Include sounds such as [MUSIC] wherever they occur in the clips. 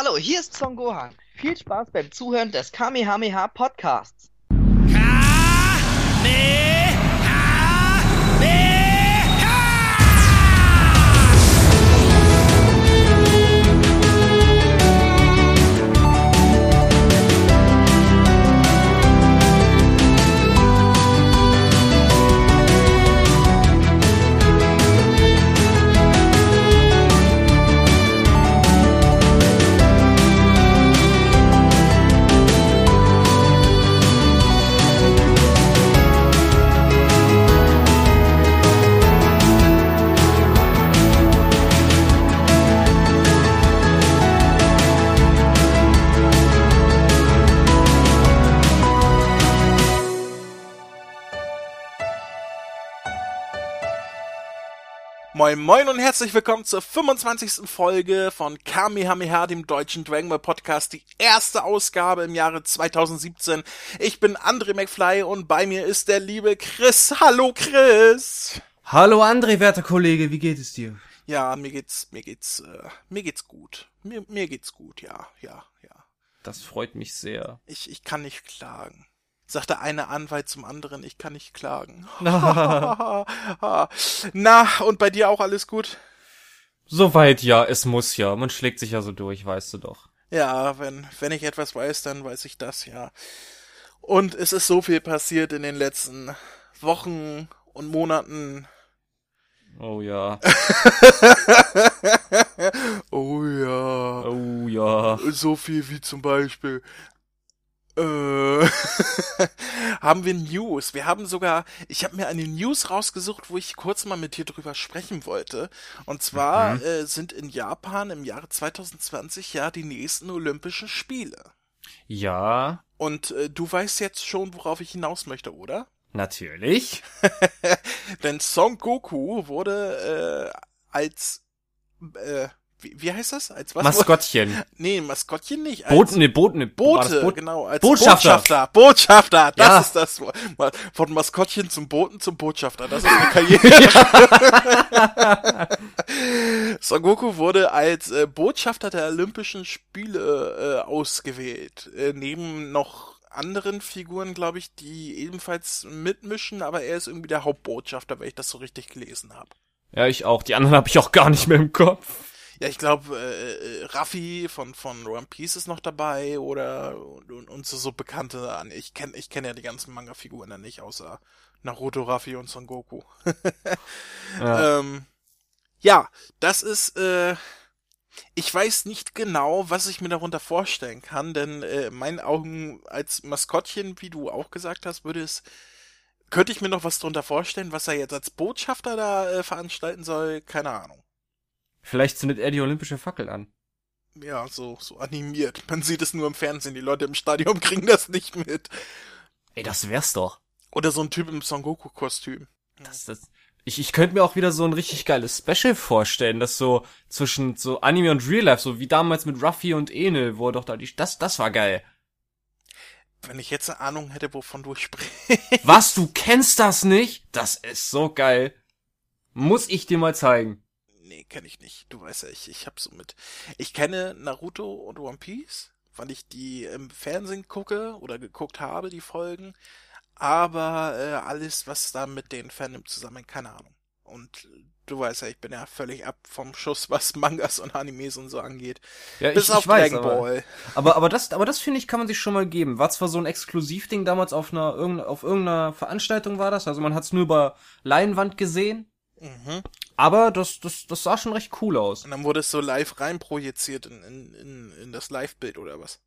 Hallo, hier ist Son Gohan. Viel Spaß beim Zuhören des Kamehameha Podcasts. Moin Moin und herzlich willkommen zur 25. Folge von Kamehameha, dem deutschen Dragon Ball Podcast, die erste Ausgabe im Jahre 2017. Ich bin André McFly und bei mir ist der liebe Chris. Hallo Chris! Hallo André, werter Kollege, wie geht es dir? Ja, mir geht's, mir geht's, äh, mir geht's gut. Mir, mir geht's gut, ja, ja, ja. Das freut mich sehr. Ich, ich kann nicht klagen sagt der eine Anwalt zum anderen, ich kann nicht klagen. [LAUGHS] [LAUGHS] Na, und bei dir auch alles gut? Soweit ja, es muss ja. Man schlägt sich ja so durch, weißt du doch. Ja, wenn, wenn ich etwas weiß, dann weiß ich das, ja. Und es ist so viel passiert in den letzten Wochen und Monaten. Oh ja. [LAUGHS] oh ja. Oh ja. So viel wie zum Beispiel [LAUGHS] haben wir News. Wir haben sogar, ich habe mir eine News rausgesucht, wo ich kurz mal mit dir drüber sprechen wollte. Und zwar mhm. äh, sind in Japan im Jahre 2020 ja die nächsten Olympischen Spiele. Ja. Und äh, du weißt jetzt schon, worauf ich hinaus möchte, oder? Natürlich. [LAUGHS] Denn Son Goku wurde äh, als äh, wie, wie heißt das? Als was? Maskottchen. [LAUGHS] Nee, Maskottchen nicht. Als Boten, ne, Boten, ne, Bote, Boot? genau. Als Botschafter. Botschafter, Botschafter, das ja. ist das. Von Maskottchen zum Boten zum Botschafter, das ist eine [LAUGHS] Karriere. [LAUGHS] Son Goku wurde als äh, Botschafter der Olympischen Spiele äh, ausgewählt. Äh, neben noch anderen Figuren, glaube ich, die ebenfalls mitmischen, aber er ist irgendwie der Hauptbotschafter, wenn ich das so richtig gelesen habe. Ja, ich auch. Die anderen habe ich auch gar nicht mehr im Kopf. Ja, ich glaube, äh, äh, Raffi von von One Piece ist noch dabei oder und, und so, so bekannte an. Ich kenne ich kenne ja die ganzen Manga-Figuren dann nicht, außer Naruto, Raffi und Son Goku. [LAUGHS] ja. Ähm, ja, das ist äh, ich weiß nicht genau, was ich mir darunter vorstellen kann, denn äh, in meinen Augen als Maskottchen, wie du auch gesagt hast, würde es könnte ich mir noch was darunter vorstellen, was er jetzt als Botschafter da äh, veranstalten soll, keine Ahnung. Vielleicht zündet er die olympische Fackel an. Ja, so, so animiert. Man sieht es nur im Fernsehen. Die Leute im Stadion [LAUGHS] kriegen das nicht mit. Ey, das wär's doch. Oder so ein Typ im Son Goku-Kostüm. Das, das, ich, ich könnte mir auch wieder so ein richtig geiles Special vorstellen, das so zwischen so Anime und Real Life, so wie damals mit Ruffy und Enel, wo er doch da die, das, das war geil. Wenn ich jetzt eine Ahnung hätte, wovon du sprichst. [LAUGHS] Was, du kennst das nicht? Das ist so geil. Muss ich dir mal zeigen nee, kenne ich nicht. Du weißt ja, ich, ich hab so mit. Ich kenne Naruto und One Piece, weil ich die im Fernsehen gucke oder geguckt habe, die Folgen. Aber äh, alles, was da mit den Fandom zusammen, keine Ahnung. Und du weißt ja, ich bin ja völlig ab vom Schuss, [LAUGHS] was Mangas und Animes und so angeht. Ja, Bis ich, auf ich weiß, Dragon Ball. Aber, aber das, aber das finde ich, kann man sich schon mal geben. War zwar so ein Exklusivding damals auf einer, auf irgendeiner Veranstaltung war das, also man hat es nur über Leinwand gesehen. Mhm. Aber das, das, das sah schon recht cool aus. Und dann wurde es so live reinprojiziert in, in, in, in das Live-Bild oder was?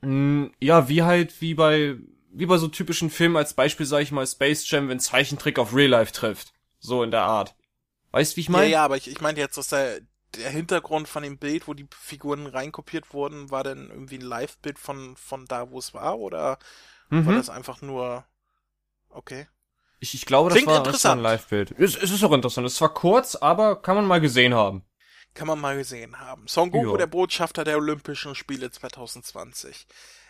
Mm, ja, wie halt, wie bei, wie bei so typischen Filmen als Beispiel, sag ich mal, Space Jam, wenn Zeichentrick auf Real Life trifft. So in der Art. Weißt wie ich meine? Ja, ja, aber ich, ich meinte jetzt, dass der, der Hintergrund von dem Bild, wo die Figuren reinkopiert wurden, war denn irgendwie ein Live-Bild von, von da, wo es war, oder mhm. war das einfach nur, okay. Ich, ich glaube, das war, das war ein Live-Bild. Es, es ist auch interessant. Es war kurz, aber kann man mal gesehen haben. Kann man mal gesehen haben. Son Goku, jo. der Botschafter der Olympischen Spiele 2020.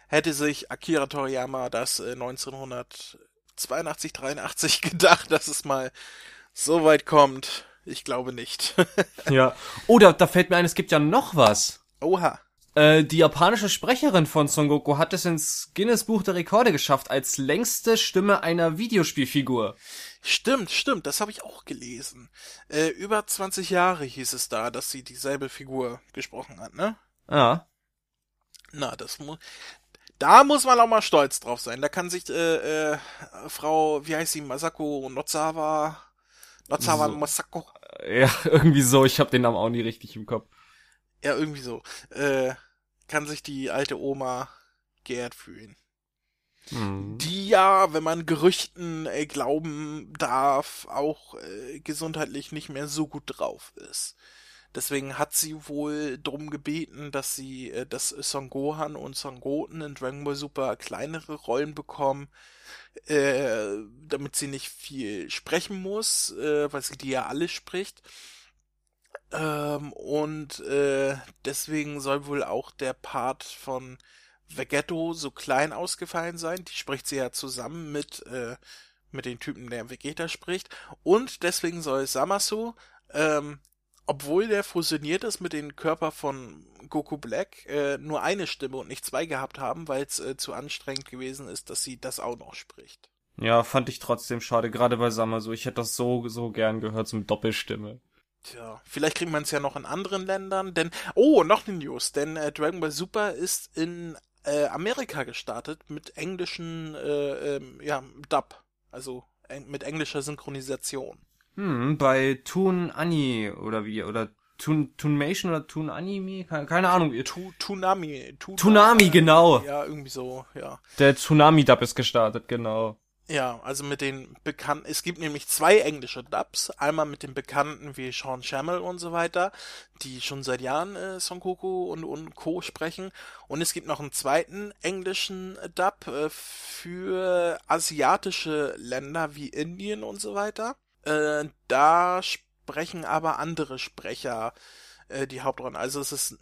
Hätte sich Akira Toriyama das äh, 1982, 83 [LAUGHS] gedacht, dass es mal so weit kommt? Ich glaube nicht. [LAUGHS] ja. Oh, da, da fällt mir ein, es gibt ja noch was. Oha. Äh, die japanische Sprecherin von Son Goku hat es ins Guinness Buch der Rekorde geschafft als längste Stimme einer Videospielfigur. Stimmt, stimmt, das habe ich auch gelesen. Äh, über 20 Jahre hieß es da, dass sie dieselbe Figur gesprochen hat, ne? Ja. Na, das muss. Da muss man auch mal stolz drauf sein. Da kann sich äh, äh, Frau, wie heißt sie, Masako Nozawa, Nozawa so. Masako. Ja, [LAUGHS] irgendwie so. Ich habe den Namen auch nie richtig im Kopf. Ja, irgendwie so. Äh, kann sich die alte Oma geehrt fühlen. Mhm. Die ja, wenn man Gerüchten äh, glauben darf, auch äh, gesundheitlich nicht mehr so gut drauf ist. Deswegen hat sie wohl drum gebeten, dass sie, äh, dass Son Gohan und Son Goten in Dragon Ball Super kleinere Rollen bekommen, äh, damit sie nicht viel sprechen muss, äh, weil sie die ja alle spricht. Ähm, und äh, deswegen soll wohl auch der Part von Vegetto so klein ausgefallen sein. Die spricht sie ja zusammen mit, äh, mit den Typen, der Vegeta spricht. Und deswegen soll Samasu, ähm, obwohl der fusioniert ist mit dem Körper von Goku Black, äh, nur eine Stimme und nicht zwei gehabt haben, weil es äh, zu anstrengend gewesen ist, dass sie das auch noch spricht. Ja, fand ich trotzdem schade, gerade bei Samasu. Ich hätte das so, so gern gehört zum Doppelstimme. Tja, vielleicht kriegt man es ja noch in anderen Ländern, denn, oh, noch eine News, denn äh, Dragon Ball Super ist in äh, Amerika gestartet mit englischen, äh, ähm, ja, Dub, also eng mit englischer Synchronisation. Hm, bei Toon Ani oder wie, oder Toon, Toonmation oder Toon Anime? Keine, keine Ahnung. Tu, Toonami. Toonami, Toonami, genau. Ja, irgendwie so, ja. Der Tsunami-Dub ist gestartet, genau. Ja, also mit den bekannten, es gibt nämlich zwei englische Dubs, einmal mit den bekannten wie Sean Shamel und so weiter, die schon seit Jahren äh, Son Goku und, und Co. sprechen, und es gibt noch einen zweiten englischen Dub äh, für asiatische Länder wie Indien und so weiter. Äh, da sprechen aber andere Sprecher äh, die Hauptrollen, also es ist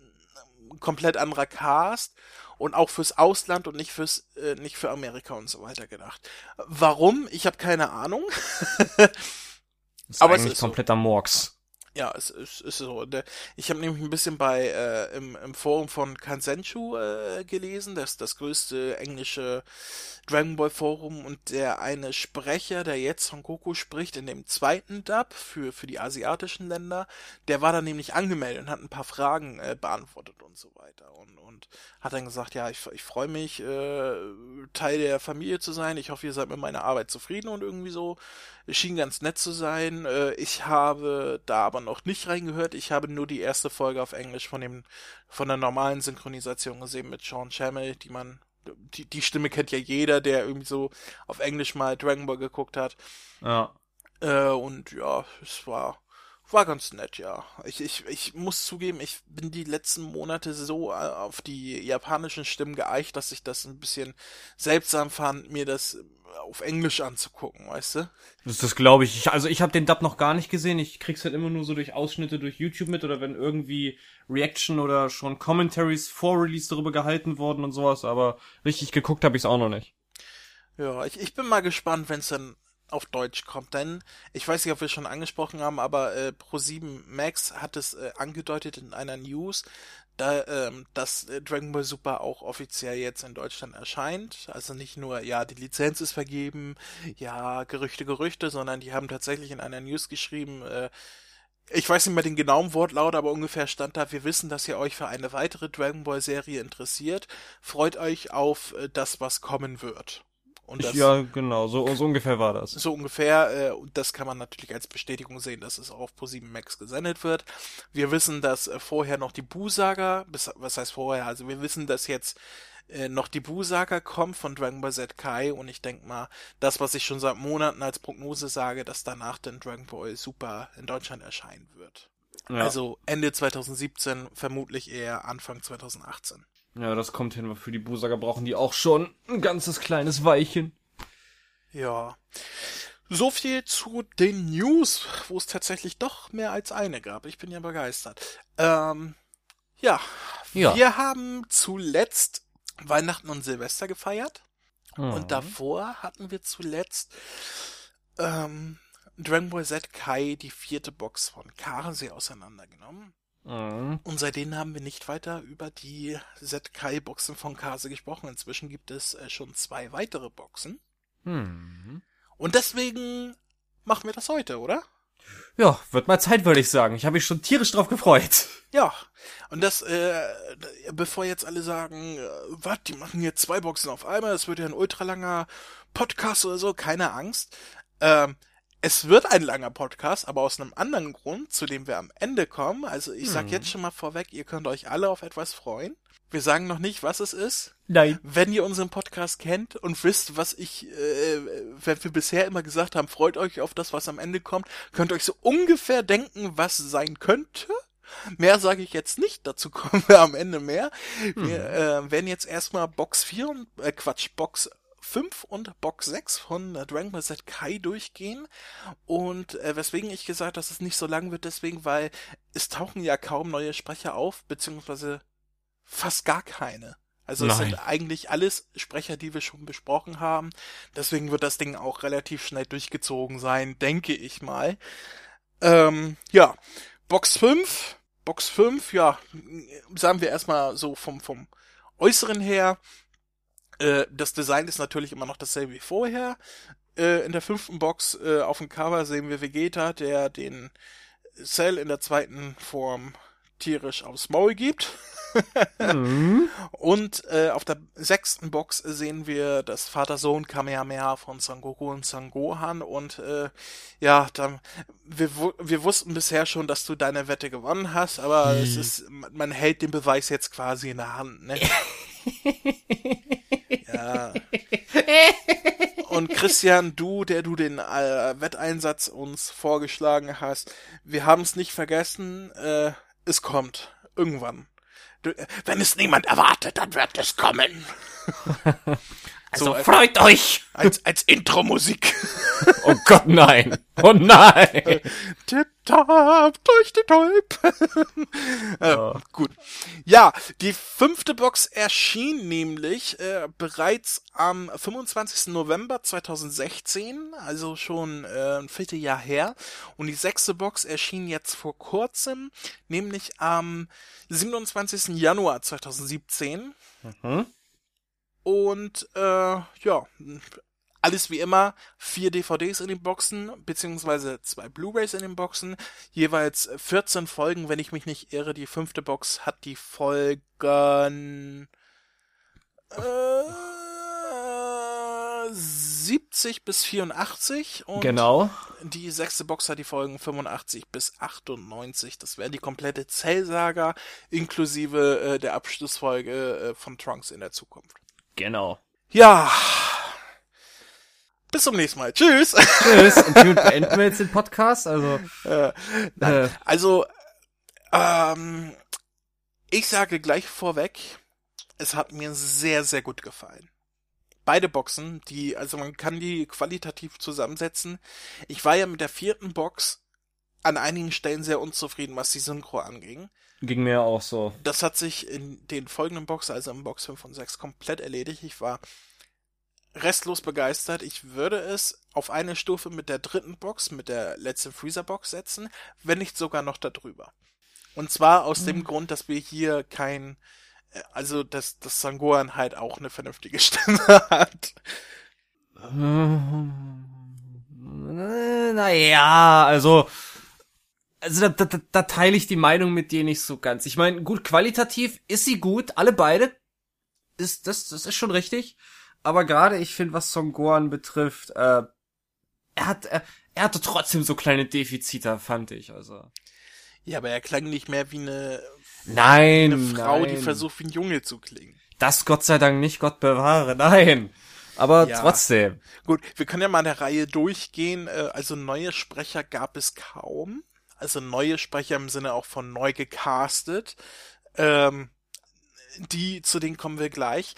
ein komplett anderer Cast und auch fürs Ausland und nicht fürs äh, nicht für Amerika und so weiter gedacht. Warum? Ich habe keine Ahnung. [LAUGHS] ist Aber eigentlich es ist kompletter so. Murks. Ja, es ist, ist so. Ich habe nämlich ein bisschen bei äh, im, im Forum von Kansenshu äh, gelesen, das ist das größte englische Dragon Ball Forum und der eine Sprecher, der jetzt Son Goku spricht in dem zweiten Dub für für die asiatischen Länder, der war dann nämlich angemeldet und hat ein paar Fragen äh, beantwortet und so weiter und und hat dann gesagt, ja, ich, ich freue mich äh, Teil der Familie zu sein. Ich hoffe, ihr seid mit meiner Arbeit zufrieden und irgendwie so. Schien ganz nett zu sein. Äh, ich habe da aber noch nicht reingehört. Ich habe nur die erste Folge auf Englisch von dem, von der normalen Synchronisation gesehen mit Sean Chamel, die man, die, die Stimme kennt ja jeder, der irgendwie so auf Englisch mal Dragon Ball geguckt hat. Ja. Äh, und ja, es war, war ganz nett, ja. Ich, ich, ich muss zugeben, ich bin die letzten Monate so äh, auf die japanischen Stimmen geeicht, dass ich das ein bisschen seltsam fand, mir das auf Englisch anzugucken, weißt du? Das, das glaube ich. ich. Also ich habe den Dub noch gar nicht gesehen. Ich krieg's halt immer nur so durch Ausschnitte durch YouTube mit oder wenn irgendwie Reaction oder schon Commentaries vor Release darüber gehalten worden und sowas. Aber richtig geguckt habe ich's auch noch nicht. Ja, ich, ich bin mal gespannt, wenn's dann auf Deutsch kommt. Denn ich weiß nicht, ob wir es schon angesprochen haben, aber äh, Pro7 Max hat es äh, angedeutet in einer News, da, ähm, dass äh, Dragon Ball Super auch offiziell jetzt in Deutschland erscheint. Also nicht nur, ja, die Lizenz ist vergeben, ja, Gerüchte, Gerüchte, sondern die haben tatsächlich in einer News geschrieben, äh, ich weiß nicht mehr den genauen Wortlaut, aber ungefähr stand da, wir wissen, dass ihr euch für eine weitere Dragon Ball Serie interessiert. Freut euch auf äh, das, was kommen wird. Und das, ja, genau, so, so ungefähr war das. So ungefähr, äh, und das kann man natürlich als Bestätigung sehen, dass es auch auf Pro7 Max gesendet wird. Wir wissen, dass äh, vorher noch die Bu-Saga, was heißt vorher, also wir wissen, dass jetzt äh, noch die Bu-Saga kommt von Dragon Ball Z Kai und ich denke mal, das, was ich schon seit Monaten als Prognose sage, dass danach dann Dragon Ball Super in Deutschland erscheinen wird. Ja. Also Ende 2017, vermutlich eher Anfang 2018. Ja, das kommt hin, für die Busager brauchen die auch schon ein ganzes kleines Weilchen. Ja. So viel zu den News, wo es tatsächlich doch mehr als eine gab. Ich bin ja begeistert. Ähm, ja, ja. wir haben zuletzt Weihnachten und Silvester gefeiert. Mhm. Und davor hatten wir zuletzt ähm, Dragon Ball Z Kai, die vierte Box von Karase auseinandergenommen. Mhm. Und seitdem haben wir nicht weiter über die ZK-Boxen von Kase gesprochen. Inzwischen gibt es äh, schon zwei weitere Boxen. Mhm. Und deswegen machen wir das heute, oder? Ja, wird mal Zeit, würde ich sagen. Ich habe mich schon tierisch drauf gefreut. Ja, und das, äh, bevor jetzt alle sagen, äh, was, die machen hier zwei Boxen auf einmal, das wird ja ein ultralanger Podcast oder so, keine Angst. Ähm, es wird ein langer Podcast, aber aus einem anderen Grund, zu dem wir am Ende kommen. Also ich sag hm. jetzt schon mal vorweg, ihr könnt euch alle auf etwas freuen. Wir sagen noch nicht, was es ist. Nein. Wenn ihr unseren Podcast kennt und wisst, was ich, äh, wenn wir bisher immer gesagt haben, freut euch auf das, was am Ende kommt, könnt ihr euch so ungefähr denken, was sein könnte. Mehr sage ich jetzt nicht, dazu [LAUGHS] kommen wir am Ende mehr. Wir äh, werden jetzt erstmal Box 4 und, äh, Quatsch, Box 5 und Box 6 von Dragon Ball Z Kai durchgehen. Und äh, weswegen ich gesagt, dass es nicht so lang wird, deswegen, weil es tauchen ja kaum neue Sprecher auf, beziehungsweise fast gar keine. Also es sind eigentlich alles Sprecher, die wir schon besprochen haben. Deswegen wird das Ding auch relativ schnell durchgezogen sein, denke ich mal. Ähm, ja, Box 5. Box 5, ja, sagen wir erstmal so vom, vom Äußeren her. Äh, das Design ist natürlich immer noch dasselbe wie vorher. Äh, in der fünften Box äh, auf dem Cover sehen wir Vegeta, der den Cell in der zweiten Form tierisch aufs Maul gibt. mhm. [LAUGHS] Und äh, auf der sechsten Box sehen wir das Vater-Sohn Kamehameha von Son Goku und Son Gohan und äh, ja, dann, wir, wir wussten bisher schon, dass du deine Wette gewonnen hast, aber mhm. es ist, man hält den Beweis jetzt quasi in der Hand, ne? [LAUGHS] Und Christian, du, der du den äh, Wetteinsatz uns vorgeschlagen hast, wir haben es nicht vergessen, äh, es kommt. Irgendwann. Du, wenn es niemand erwartet, dann wird es kommen. [LAUGHS] Also so, freut euch! Als, als Intro-Musik. Oh Gott, nein. Oh nein. Tipp-Tap durch die Tulp. äh, oh. Gut. Ja, die fünfte Box erschien nämlich äh, bereits am 25. November 2016, also schon äh, ein Vierteljahr her. Und die sechste Box erschien jetzt vor kurzem, nämlich am 27. Januar 2017. Mhm. Und äh, ja, alles wie immer, vier DVDs in den Boxen, beziehungsweise zwei Blu-rays in den Boxen, jeweils 14 Folgen, wenn ich mich nicht irre. Die fünfte Box hat die Folgen äh, 70 bis 84 und genau. die sechste Box hat die Folgen 85 bis 98. Das wäre die komplette Zellsaga inklusive äh, der Abschlussfolge äh, von Trunks in der Zukunft. Genau. Ja. Bis zum nächsten Mal. Tschüss. Tschüss. [LAUGHS] Und hiermit beenden wir jetzt den Podcast. Also, äh, äh. also ähm, ich sage gleich vorweg, es hat mir sehr, sehr gut gefallen. Beide Boxen, die, also man kann die qualitativ zusammensetzen. Ich war ja mit der vierten Box an einigen Stellen sehr unzufrieden, was die Synchro anging. Ging mir auch so. Das hat sich in den folgenden Boxen, also im Box 5 und 6, komplett erledigt. Ich war restlos begeistert. Ich würde es auf eine Stufe mit der dritten Box, mit der letzten Freezer-Box setzen, wenn nicht sogar noch darüber. Und zwar aus mhm. dem Grund, dass wir hier kein, äh, also dass, dass Sangohan halt auch eine vernünftige [LAUGHS] Stimme hat. Naja, also also da, da, da teile ich die Meinung mit dir nicht so ganz. Ich meine, gut, qualitativ ist sie gut, alle beide. Ist, das, das ist schon richtig. Aber gerade, ich finde, was Song Gohan betrifft, äh, er hat, er, er hatte trotzdem so kleine Defizite, fand ich, also. Ja, aber er klang nicht mehr wie eine, nein, eine Frau, nein. die versucht, wie ein Junge zu klingen. Das Gott sei Dank nicht, Gott bewahre, nein. Aber ja. trotzdem. Gut, wir können ja mal eine Reihe durchgehen. Äh, also neue Sprecher gab es kaum also neue Sprecher im Sinne auch von neu gecastet. Ähm, die, zu denen kommen wir gleich.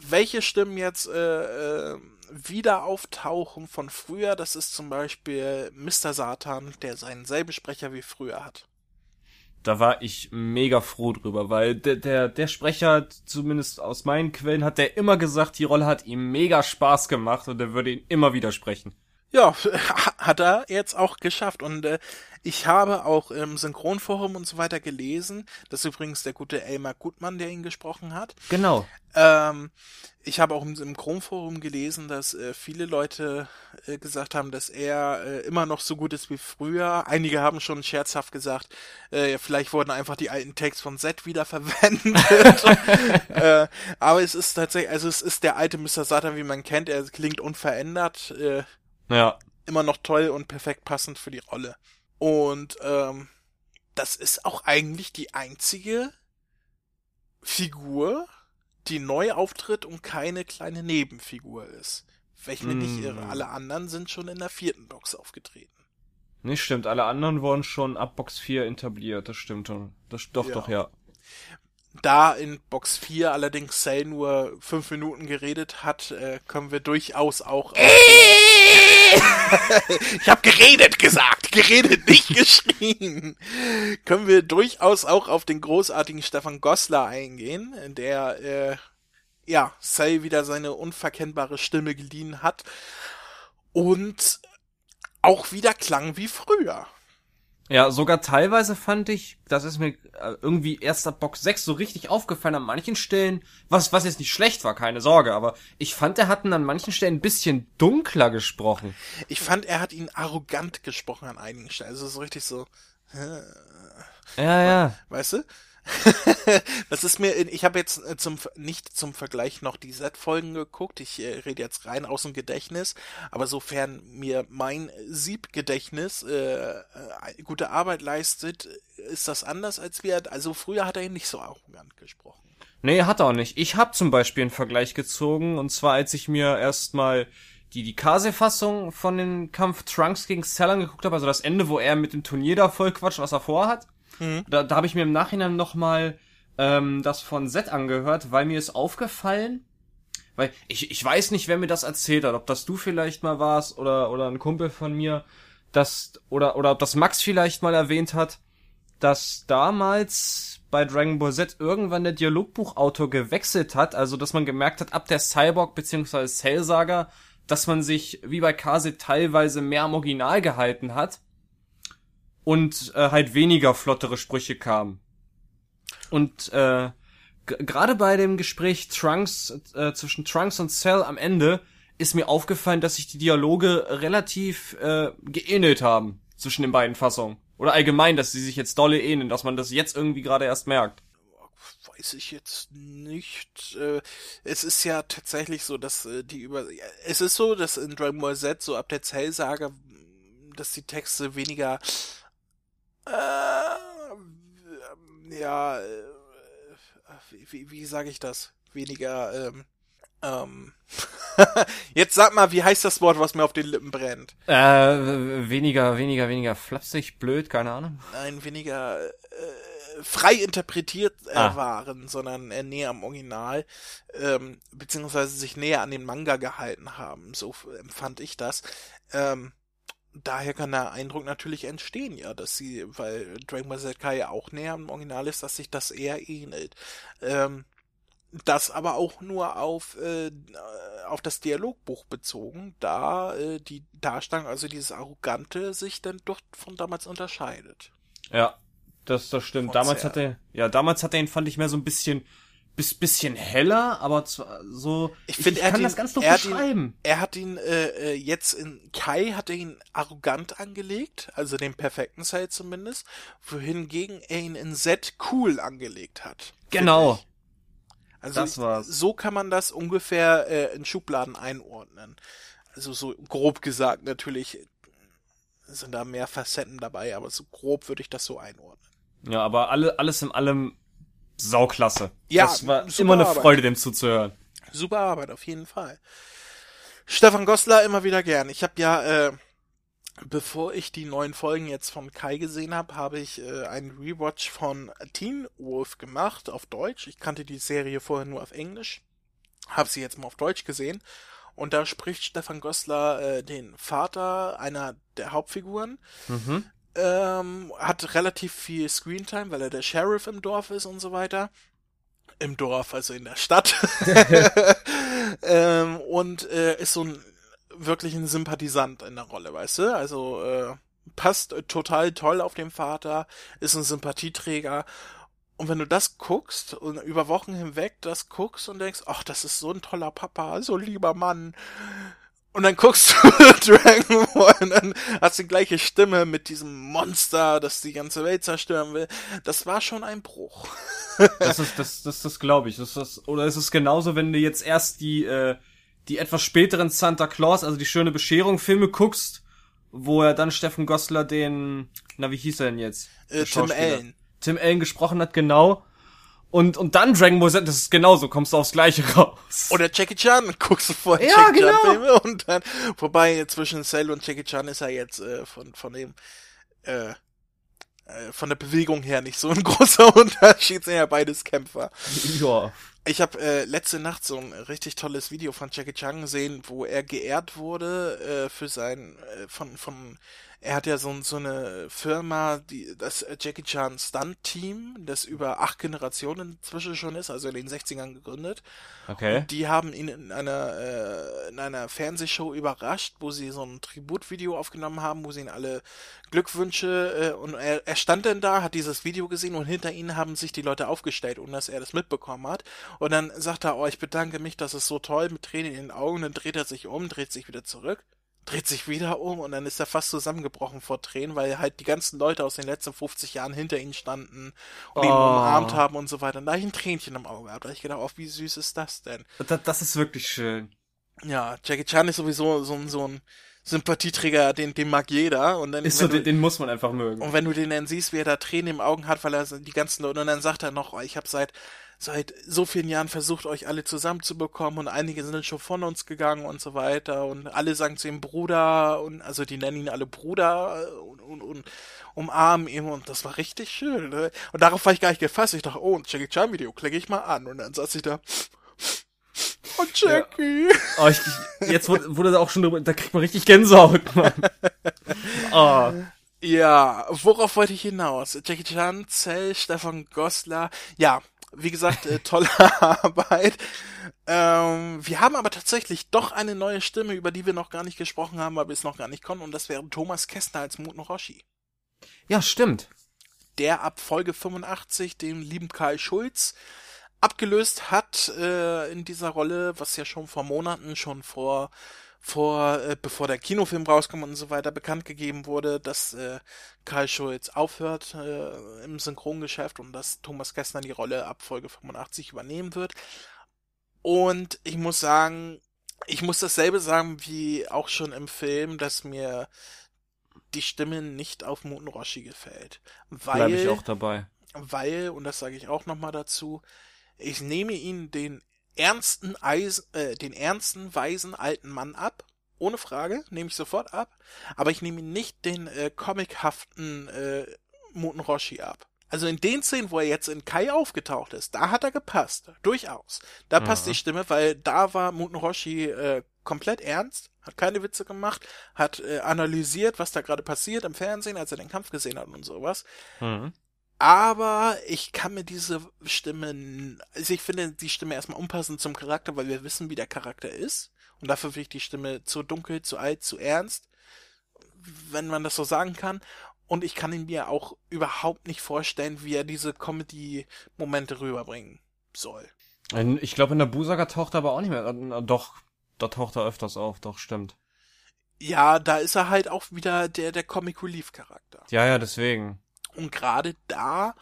Welche Stimmen jetzt äh, äh, wieder auftauchen von früher, das ist zum Beispiel Mr. Satan, der seinen selben Sprecher wie früher hat. Da war ich mega froh drüber, weil der, der, der Sprecher, zumindest aus meinen Quellen, hat der immer gesagt, die Rolle hat ihm mega Spaß gemacht und er würde ihn immer wieder sprechen. Ja, [LAUGHS] hat er jetzt auch geschafft. Und äh, ich habe auch im Synchronforum und so weiter gelesen, das ist übrigens der gute Elmar Gutmann, der ihn gesprochen hat. Genau. Ähm, ich habe auch im Synchronforum gelesen, dass äh, viele Leute äh, gesagt haben, dass er äh, immer noch so gut ist wie früher. Einige haben schon scherzhaft gesagt, äh, vielleicht wurden einfach die alten Tags von Z wieder [LAUGHS] verwendet. [LAUGHS] äh, aber es ist tatsächlich, also es ist der alte Mr. Satan, wie man kennt. Er klingt unverändert. Äh, ja. Immer noch toll und perfekt passend für die Rolle. Und ähm, das ist auch eigentlich die einzige Figur, die neu auftritt und keine kleine Nebenfigur ist. Welch mir mm. nicht irre. Alle anderen sind schon in der vierten Box aufgetreten. Nicht stimmt, alle anderen wurden schon ab Box 4 etabliert, das stimmt schon. Das, doch, ja. doch, ja. Da in Box 4 allerdings Cell nur fünf Minuten geredet hat, äh, können wir durchaus auch. [LAUGHS] ich habe geredet gesagt, geredet, nicht [LAUGHS] geschrien. können wir durchaus auch auf den großartigen Stefan Goslar eingehen, der äh, ja Cell wieder seine unverkennbare Stimme geliehen hat und auch wieder klang wie früher. Ja, sogar teilweise fand ich, das ist mir äh, irgendwie erst ab Box 6 so richtig aufgefallen an manchen Stellen, was, was jetzt nicht schlecht war, keine Sorge, aber ich fand, er hat an manchen Stellen ein bisschen dunkler gesprochen. Ich fand, er hat ihn arrogant gesprochen an einigen Stellen, also so richtig so, [LAUGHS] ja, ja. Weißt du? [LAUGHS] das ist mir, ich habe jetzt äh, zum nicht zum Vergleich noch die Z-Folgen geguckt. Ich äh, rede jetzt rein aus dem Gedächtnis, aber sofern mir mein Siebgedächtnis äh, äh, gute Arbeit leistet, ist das anders als wir. Also früher hat er ihn nicht so arrogant gesprochen. Nee, hat er auch nicht. Ich habe zum Beispiel einen Vergleich gezogen und zwar als ich mir erstmal die die Kase-Fassung von dem Kampf Trunks gegen Cell angeguckt habe, also das Ende, wo er mit dem Turnier da voll quatscht, was er vorhat. Mhm. Da, da habe ich mir im Nachhinein nochmal ähm, das von Z angehört, weil mir ist aufgefallen, weil ich, ich weiß nicht, wer mir das erzählt hat, ob das du vielleicht mal warst oder, oder ein Kumpel von mir, das, oder, oder ob das Max vielleicht mal erwähnt hat, dass damals bei Dragon Ball Z irgendwann der Dialogbuchautor gewechselt hat, also dass man gemerkt hat, ab der Cyborg bzw. Cell Saga, dass man sich wie bei Kase teilweise mehr am Original gehalten hat und äh, halt weniger flottere Sprüche kamen. Und äh, gerade bei dem Gespräch Trunks äh, zwischen Trunks und Cell am Ende ist mir aufgefallen, dass sich die Dialoge relativ äh, geähnelt haben zwischen den beiden Fassungen. Oder allgemein, dass sie sich jetzt dolle ähneln, dass man das jetzt irgendwie gerade erst merkt. Weiß ich jetzt nicht. Äh, es ist ja tatsächlich so, dass äh, die über. Es ist so, dass in Dragon Ball Z so ab der Zell-Sage, dass die Texte weniger äh, ja, äh, wie, wie sage ich das? Weniger, ähm, ähm, [LAUGHS] jetzt sag mal, wie heißt das Wort, was mir auf den Lippen brennt? Äh, weniger, weniger, weniger flapsig, blöd, keine Ahnung. Nein, weniger äh, frei interpretiert äh, ah. waren, sondern äh, näher am Original, ähm, beziehungsweise sich näher an den Manga gehalten haben. So empfand ich das. Ähm, daher kann der Eindruck natürlich entstehen, ja, dass sie, weil Dragon Ball Z ja auch näher am Original ist, dass sich das eher ähnelt. Ähm, das aber auch nur auf, äh, auf das Dialogbuch bezogen, da äh, die Darstellung, also dieses Arrogante, sich dann doch von damals unterscheidet. Ja, das, das stimmt. Von damals hatte, ja, damals hat er ihn, fand ich, mehr so ein bisschen bis bisschen heller, aber zwar so. Ich finde, er kann ihn, das ganz doch er beschreiben. Ihn, er hat ihn äh, äh, jetzt in Kai hat er ihn arrogant angelegt, also den perfekten Style zumindest, wohingegen er ihn in Z cool angelegt hat. Genau. Also das war's. so kann man das ungefähr äh, in Schubladen einordnen. Also so grob gesagt natürlich sind da mehr Facetten dabei, aber so grob würde ich das so einordnen. Ja, aber alle, alles in allem sauklasse. Ja, das war immer eine Arbeit. Freude, dem zuzuhören. Super Arbeit, auf jeden Fall. Stefan Goslar immer wieder gern. Ich habe ja, äh, bevor ich die neuen Folgen jetzt von Kai gesehen habe, habe ich äh, einen Rewatch von Teen Wolf gemacht auf Deutsch. Ich kannte die Serie vorher nur auf Englisch, habe sie jetzt mal auf Deutsch gesehen. Und da spricht Stefan Goslar äh, den Vater einer der Hauptfiguren. Mhm ähm, hat relativ viel Screentime, weil er der Sheriff im Dorf ist und so weiter. Im Dorf, also in der Stadt. [LAUGHS] ähm, und äh, ist so ein wirklich ein Sympathisant in der Rolle, weißt du? Also äh, passt total toll auf den Vater, ist ein Sympathieträger. Und wenn du das guckst und über Wochen hinweg das guckst und denkst, ach, das ist so ein toller Papa, so ein lieber Mann, und dann guckst [LAUGHS] du Dragon Ball und dann hast du die gleiche Stimme mit diesem Monster, das die ganze Welt zerstören will. Das war schon ein Bruch. [LAUGHS] das ist, das, das, das glaube ich. Das ist, oder ist es genauso, wenn du jetzt erst die, äh, die etwas späteren Santa Claus, also die schöne Bescherung Filme guckst, wo er dann Steffen Gosler den, na, wie hieß er denn jetzt? Äh, Tim Allen. Tim Allen gesprochen hat, genau. Und, und dann Dragon Ball Z, das ist genauso, kommst du aufs Gleiche raus. Oder Jackie Chan, guckst du vorher ja, Jackie genau. Chan Filme und dann, wobei zwischen Cell und Jackie Chan ist er jetzt äh, von, von dem, äh, äh, von der Bewegung her nicht so ein [LAUGHS] großer Unterschied, sind ja beides Kämpfer. [LAUGHS] Ja. Ich habe äh, letzte Nacht so ein richtig tolles Video von Jackie Chan gesehen, wo er geehrt wurde äh, für sein äh, von von er hat ja so, so eine Firma, die das Jackie Chan Stunt Team, das über acht Generationen inzwischen schon ist, also in den 60ern gegründet. Okay. Und die haben ihn in einer äh, in einer Fernsehshow überrascht, wo sie so ein Tributvideo aufgenommen haben, wo sie ihn alle Glückwünsche äh, und er, er stand dann da, hat dieses Video gesehen und hinter ihnen haben sich die Leute aufgestellt, ohne dass er das mitbekommen hat. Und dann sagt er, oh, ich bedanke mich, das ist so toll, mit Tränen in den Augen, dann dreht er sich um, dreht sich wieder zurück dreht sich wieder um und dann ist er fast zusammengebrochen vor Tränen, weil halt die ganzen Leute aus den letzten 50 Jahren hinter ihm standen und oh. ihn umarmt haben und so weiter. Und da ich ein Tränchen im Auge habe, da ich gedacht, oh, wie süß ist das denn? Das, das ist wirklich schön. Ja, Jackie Chan ist sowieso so, so ein Sympathieträger, den, den mag jeder. Und dann, ist so, du, den, den, muss man einfach mögen. Und wenn du den dann siehst, wie er da Tränen im Augen hat, weil er die ganzen Leute, und dann sagt er noch, oh, ich habe seit seit so vielen Jahren versucht, euch alle zusammenzubekommen und einige sind schon von uns gegangen und so weiter und alle sagen zu ihm Bruder und also die nennen ihn alle Bruder und, und, und umarmen ihn und das war richtig schön. Ne? Und darauf war ich gar nicht gefasst. Ich dachte, oh, ein Jackie Chan Video, klicke ich mal an und dann saß ich da. Oh, Jackie. Ja. Oh, ich, jetzt wurde, wurde da auch schon drüber, da kriegt man richtig Gänsehaut, Mann. [LAUGHS] Oh. Ja, worauf wollte ich hinaus? Jackie Chan, Zell, Stefan Goslar. Ja, wie gesagt, äh, tolle [LAUGHS] Arbeit. Ähm, wir haben aber tatsächlich doch eine neue Stimme, über die wir noch gar nicht gesprochen haben, weil wir es noch gar nicht konnten, und das wäre Thomas Kästner als Muten Roshi. Ja, stimmt. Der ab Folge 85 den lieben Karl Schulz abgelöst hat äh, in dieser Rolle, was ja schon vor Monaten, schon vor vor, äh, bevor der Kinofilm rauskommt und so weiter, bekannt gegeben wurde, dass äh, Karl Schulz aufhört äh, im Synchrongeschäft und dass Thomas Kästner die Rolle ab Folge 85 übernehmen wird. Und ich muss sagen, ich muss dasselbe sagen wie auch schon im Film, dass mir die Stimme nicht auf Muten Roshi gefällt. Weil, Bleib ich auch dabei. Weil, und das sage ich auch nochmal dazu, ich nehme ihn den ernsten, Eis, äh, den ernsten, weisen alten Mann ab. Ohne Frage, nehme ich sofort ab. Aber ich nehme nicht den äh, comichaften äh, Muten Roshi ab. Also in den Szenen, wo er jetzt in Kai aufgetaucht ist, da hat er gepasst. Durchaus. Da passt die Stimme, weil da war Muten Roshi äh, komplett ernst, hat keine Witze gemacht, hat äh, analysiert, was da gerade passiert im Fernsehen, als er den Kampf gesehen hat und sowas. Mhm. Aber ich kann mir diese Stimme, also ich finde die Stimme erstmal unpassend zum Charakter, weil wir wissen, wie der Charakter ist. Und dafür finde ich die Stimme zu dunkel, zu alt, zu ernst, wenn man das so sagen kann. Und ich kann ihn mir auch überhaupt nicht vorstellen, wie er diese Comedy-Momente rüberbringen soll. Ich glaube, in der Busaga taucht er aber auch nicht mehr. Äh, doch, da taucht er öfters auf, doch, stimmt. Ja, da ist er halt auch wieder der, der Comic Relief Charakter. Ja, ja, deswegen. Und gerade da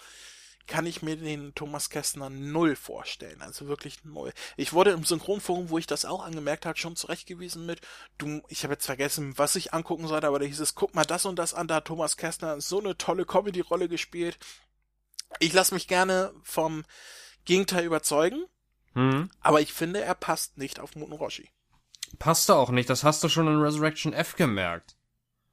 kann ich mir den Thomas Kästner null vorstellen. Also wirklich null. Ich wurde im Synchronforum, wo ich das auch angemerkt habe, schon zurechtgewiesen mit, du, ich habe jetzt vergessen, was ich angucken sollte, aber da hieß es, guck mal das und das an, da hat Thomas Kästner so eine tolle Comedy-Rolle gespielt. Ich lasse mich gerne vom Gegenteil überzeugen, mhm. aber ich finde, er passt nicht auf Muten Roshi. Passt er auch nicht, das hast du schon in Resurrection F gemerkt.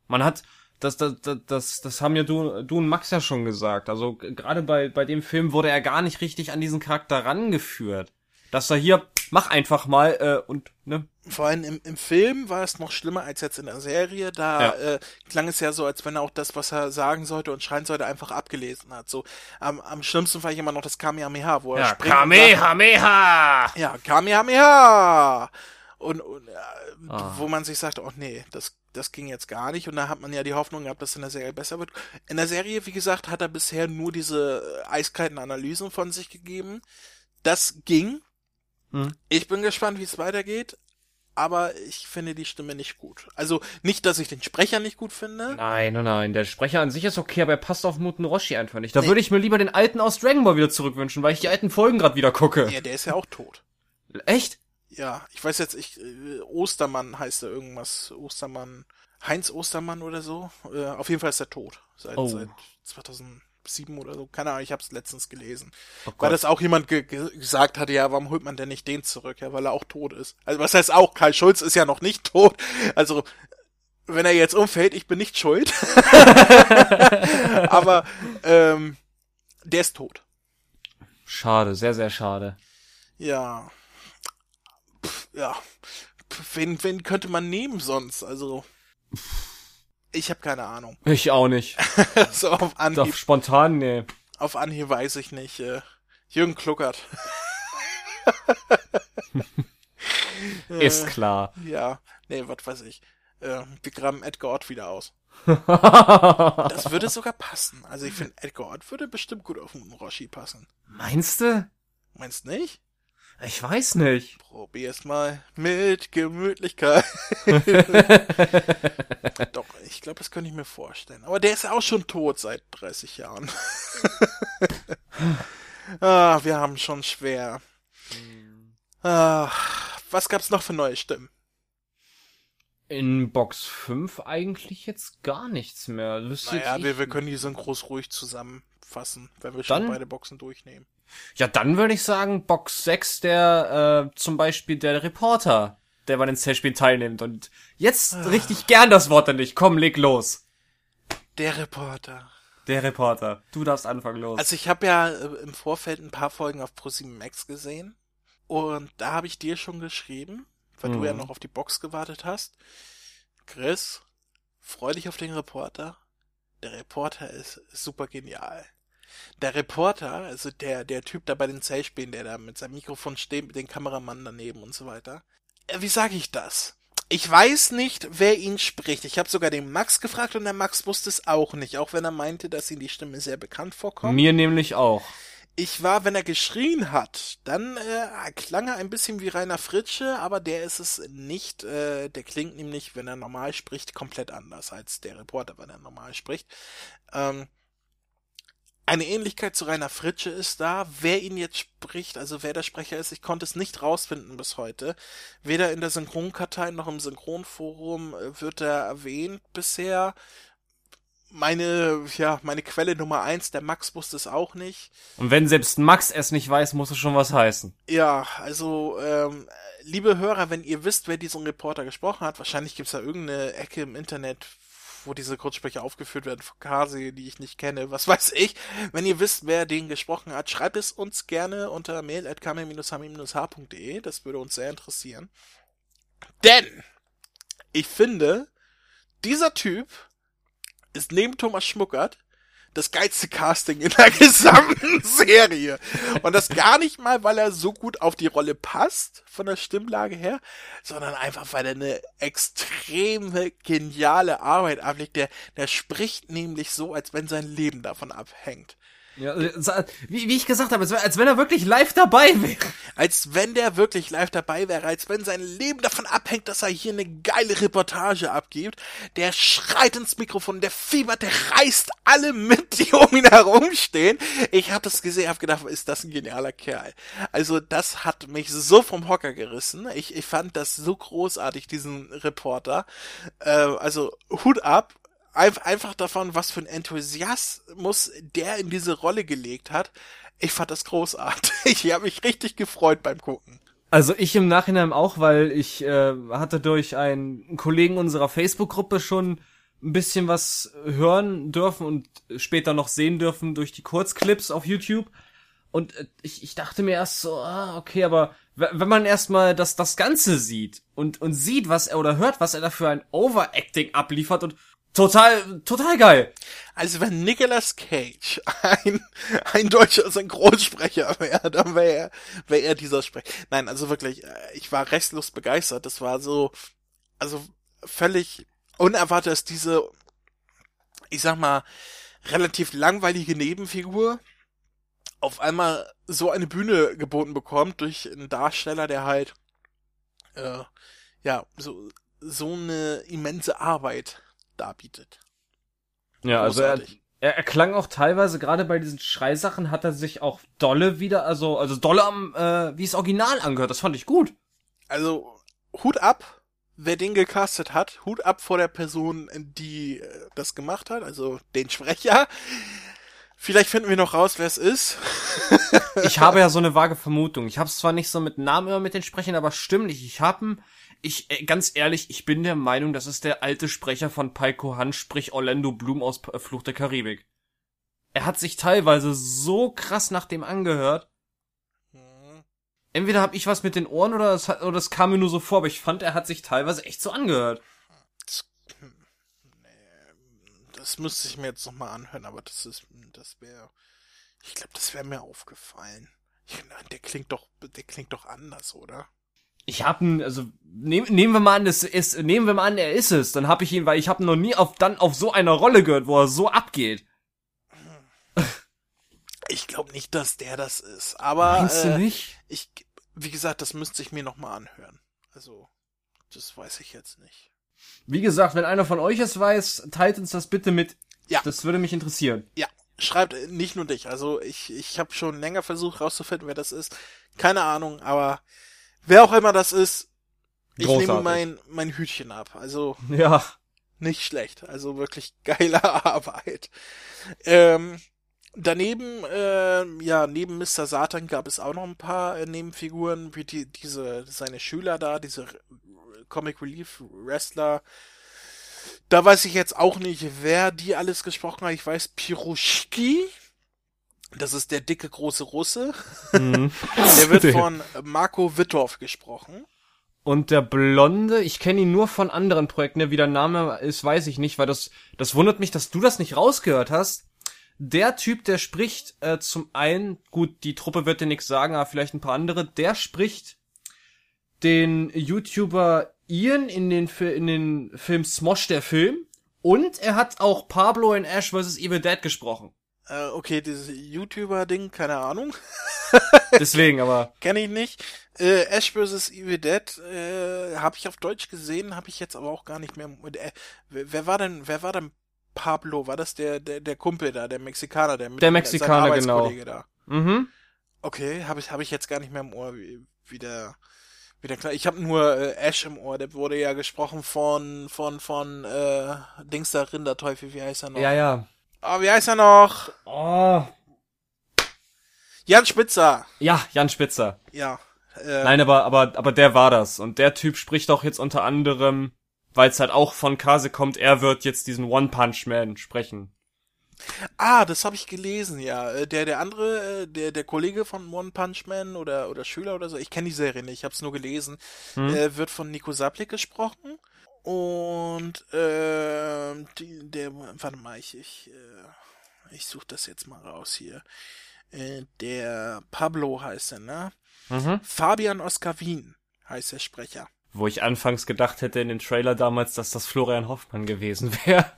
Man hat, das, das, das, das haben ja du, du und Max ja schon gesagt. Also gerade bei, bei dem Film wurde er gar nicht richtig an diesen Charakter rangeführt. Dass er hier, mach einfach mal äh, und, ne? Vor allem im, im Film war es noch schlimmer als jetzt in der Serie. Da ja. äh, klang es ja so, als wenn er auch das, was er sagen sollte und schreien sollte, einfach abgelesen hat. So am, am schlimmsten fand ich immer noch das Kamehameha, wo er ja, springt. Kamehameha! Ja, Kamehameha! Und, und äh, ah. wo man sich sagt, oh nee, das, das ging jetzt gar nicht. Und da hat man ja die Hoffnung gehabt, dass in der Serie besser wird. In der Serie, wie gesagt, hat er bisher nur diese äh, eiskalten Analysen von sich gegeben. Das ging. Hm. Ich bin gespannt, wie es weitergeht aber ich finde die Stimme nicht gut. Also nicht, dass ich den Sprecher nicht gut finde. Nein, nein, nein. Der Sprecher an sich ist okay, aber er passt auf Muten Roshi einfach nicht. Da nee. würde ich mir lieber den alten aus Dragon Ball wieder zurückwünschen, weil ich die alten Folgen gerade wieder gucke. Ja, der ist ja auch tot. Echt? Ja, ich weiß jetzt, ich äh, Ostermann heißt er irgendwas. Ostermann, Heinz Ostermann oder so. Äh, auf jeden Fall ist er tot. Seit, oh. seit 2000 sieben oder so. Keine Ahnung, ich habe es letztens gelesen. Oh weil das auch jemand ge gesagt hatte, ja, warum holt man denn nicht den zurück? Ja, weil er auch tot ist. Also was heißt auch, Karl Schulz ist ja noch nicht [LAUGHS] tot. Also wenn er jetzt umfällt, ich bin nicht schuld. [LAUGHS] Aber ähm, der ist tot. Schade, sehr, sehr schade. Ja. Ja. Wen, wen könnte man nehmen sonst? Also. Ich habe keine Ahnung. Ich auch nicht. [LAUGHS] so auf Anhieb. Doch, spontan, nee. Auf Anhieb weiß ich nicht. Äh, Jürgen Kluckert. [LAUGHS] Ist klar. Ja, nee, was weiß ich. Äh, wir graben Edgar Ott wieder aus. [LAUGHS] das würde sogar passen. Also ich finde, Edgar Ott würde bestimmt gut auf einen Roshi passen. Meinst du? Meinst nicht? Ich weiß nicht. Probier's mal mit Gemütlichkeit. [LAUGHS] Doch, ich glaube, das könnte ich mir vorstellen. Aber der ist auch schon tot seit 30 Jahren. [LAUGHS] ah, wir haben schon schwer. Ah, was gab's noch für neue Stimmen? In Box 5 eigentlich jetzt gar nichts mehr. naja, wir, wir können die Synchros ruhig zusammenfassen, wenn wir schon beide Boxen durchnehmen. Ja, dann würde ich sagen, Box 6, der äh, zum Beispiel der Reporter, der bei den Zellspielen teilnimmt. Und jetzt ah. richtig gern das Wort an dich. Komm, leg los. Der Reporter. Der Reporter. Du darfst anfangen, los. Also ich habe ja äh, im Vorfeld ein paar Folgen auf ProSieben Max gesehen. Und da habe ich dir schon geschrieben, weil mhm. du ja mhm. noch auf die Box gewartet hast. Chris, freu dich auf den Reporter. Der Reporter ist super genial der Reporter, also der, der Typ da bei den Zellspielen, der da mit seinem Mikrofon steht, mit dem Kameramann daneben und so weiter. Äh, wie sage ich das? Ich weiß nicht, wer ihn spricht. Ich habe sogar den Max gefragt und der Max wusste es auch nicht, auch wenn er meinte, dass ihm die Stimme sehr bekannt vorkommt. Mir nämlich auch. Ich war, wenn er geschrien hat, dann äh, klang er ein bisschen wie Rainer Fritsche, aber der ist es nicht. Äh, der klingt nämlich, wenn er normal spricht, komplett anders als der Reporter, wenn er normal spricht. Ähm, eine Ähnlichkeit zu Rainer Fritsche ist da. Wer ihn jetzt spricht, also wer der Sprecher ist, ich konnte es nicht rausfinden bis heute. Weder in der Synchronkartei noch im Synchronforum äh, wird er erwähnt bisher. Meine, ja, meine Quelle Nummer eins, der Max wusste es auch nicht. Und wenn selbst Max es nicht weiß, muss es schon was heißen. Ja, also, ähm, liebe Hörer, wenn ihr wisst, wer diesen Reporter gesprochen hat, wahrscheinlich gibt's da irgendeine Ecke im Internet, wo diese Kurzsprecher aufgeführt werden von Kasi, die ich nicht kenne, was [LAUGHS] weiß ich. Wenn ihr wisst, wer den gesprochen hat, schreibt es uns gerne unter mail.kame-hami-h.de, das würde uns sehr interessieren. Denn ich finde, dieser Typ ist neben Thomas Schmuckert das geilste Casting in der [LAUGHS] gesamten Serie. Und das gar nicht mal, weil er so gut auf die Rolle passt, von der Stimmlage her, sondern einfach, weil er eine extreme, geniale Arbeit ablegt. Der, der spricht nämlich so, als wenn sein Leben davon abhängt. Ja, wie, wie ich gesagt habe, als wenn er wirklich live dabei wäre. Als wenn der wirklich live dabei wäre, als wenn sein Leben davon abhängt, dass er hier eine geile Reportage abgibt. Der schreit ins Mikrofon, der fiebert, der reißt alle mit, die um ihn herumstehen. Ich habe das gesehen, habe gedacht, ist das ein genialer Kerl. Also das hat mich so vom Hocker gerissen. Ich, ich fand das so großartig, diesen Reporter. Äh, also Hut ab einfach davon, was für ein Enthusiasmus der in diese Rolle gelegt hat. Ich fand das großartig. [LAUGHS] Ich habe mich richtig gefreut beim Gucken. Also ich im Nachhinein auch, weil ich äh, hatte durch einen Kollegen unserer Facebook-Gruppe schon ein bisschen was hören dürfen und später noch sehen dürfen durch die Kurzclips auf YouTube. Und äh, ich, ich dachte mir erst so, ah, okay, aber wenn man erstmal das, das Ganze sieht und, und sieht, was er oder hört, was er da für ein Overacting abliefert und total, total geil. Also wenn Nicolas Cage ein, ein deutscher Synchronsprecher wäre, dann wäre er, wär er dieser Sprecher. Nein, also wirklich, äh, ich war restlos begeistert. Das war so, also völlig unerwartet, dass diese, ich sag mal, relativ langweilige Nebenfigur auf einmal so eine Bühne geboten bekommt durch einen Darsteller, der halt äh, ja so so eine immense Arbeit darbietet. Ja, also er, er, er klang auch teilweise, gerade bei diesen Schreisachen, hat er sich auch dolle wieder, also, also dolle am, äh, wie es Original angehört. Das fand ich gut. Also, Hut ab, wer den gecastet hat. Hut ab vor der Person, die äh, das gemacht hat, also den Sprecher. Vielleicht finden wir noch raus, wer es ist. ich habe ja so eine vage Vermutung. Ich habe es zwar nicht so mit Namen immer mit den Sprechern, aber stimmt nicht. Ich habe ich, äh, ganz ehrlich, ich bin der Meinung, das ist der alte Sprecher von Paiko Han, sprich Orlando Bloom aus äh, Fluch der Karibik. Er hat sich teilweise so krass nach dem angehört. Mhm. Entweder habe ich was mit den Ohren oder es, hat, oder es kam mir nur so vor, aber ich fand, er hat sich teilweise echt so angehört. Das, das müsste ich mir jetzt nochmal anhören, aber das ist, das wäre, ich glaube, das wäre mir aufgefallen. Ich, der klingt doch, der klingt doch anders, oder? Ich habe also nehm, nehmen wir mal an, es ist nehmen wir mal an, er ist es, dann habe ich ihn, weil ich habe noch nie auf dann auf so einer Rolle gehört, wo er so abgeht. Ich glaube nicht, dass der das ist, aber Meinst du äh, nicht? ich wie gesagt, das müsste ich mir noch mal anhören. Also, das weiß ich jetzt nicht. Wie gesagt, wenn einer von euch es weiß, teilt uns das bitte mit. Ja. Das würde mich interessieren. Ja, schreibt äh, nicht nur dich. Also, ich ich habe schon länger versucht rauszufinden, wer das ist. Keine Ahnung, aber Wer auch immer das ist, ich Großartig. nehme mein, mein Hütchen ab. Also. Ja. Nicht schlecht. Also wirklich geile [LAUGHS] Arbeit. Ähm, daneben, äh, ja, neben Mr. Satan gab es auch noch ein paar äh, Nebenfiguren, wie die, diese, seine Schüler da, diese Comic Relief Wrestler. Da weiß ich jetzt auch nicht, wer die alles gesprochen hat. Ich weiß Piroschki, das ist der dicke große Russe. Mhm. [LAUGHS] Der wird [LAUGHS] von Marco Wittorf gesprochen. Und der Blonde, ich kenne ihn nur von anderen Projekten, ne? wie der Name ist, weiß ich nicht, weil das, das wundert mich, dass du das nicht rausgehört hast. Der Typ, der spricht äh, zum einen, gut, die Truppe wird dir nichts sagen, aber vielleicht ein paar andere, der spricht den YouTuber Ian in den, in den Film Smosh der Film und er hat auch Pablo in Ash vs. Evil Dead gesprochen. Äh, okay, dieses YouTuber-Ding, keine Ahnung. [LAUGHS] Deswegen, aber. [LAUGHS] Kenn ich nicht. Äh, Ash vs. Evil Dead äh, habe ich auf Deutsch gesehen, habe ich jetzt aber auch gar nicht mehr. Äh, wer war denn, wer war denn Pablo? War das der, der, der Kumpel da, der Mexikaner, der mit Der Mexikaner, genau. Da? Mhm. Okay, habe ich, hab ich jetzt gar nicht mehr im Ohr, wie, wie der, wie der klar. Ich habe nur äh, Ash im Ohr, der wurde ja gesprochen von, von, von, äh, Dings da Rinderteufel, wie heißt er noch? Ja, ja. Oh, wie heißt er noch? Oh. Jan Spitzer. Ja, Jan Spitzer. Ja. Äh, Nein, aber, aber, aber der war das. Und der Typ spricht auch jetzt unter anderem, weil es halt auch von Kase kommt, er wird jetzt diesen One Punch Man sprechen. Ah, das habe ich gelesen, ja. Äh, der, der andere, äh, der, der Kollege von One Punch Man oder, oder Schüler oder so, ich kenne die Serie nicht, ich habe es nur gelesen, hm? äh, wird von Nico Saplik gesprochen. Und äh, die, der, warte mal, ich, ich, äh, ich suche das jetzt mal raus hier. Äh, der Pablo heißt er, ne? Mhm. Fabian Oskar Wien heißt der Sprecher. Wo ich anfangs gedacht hätte in den Trailer damals, dass das Florian Hoffmann gewesen wäre.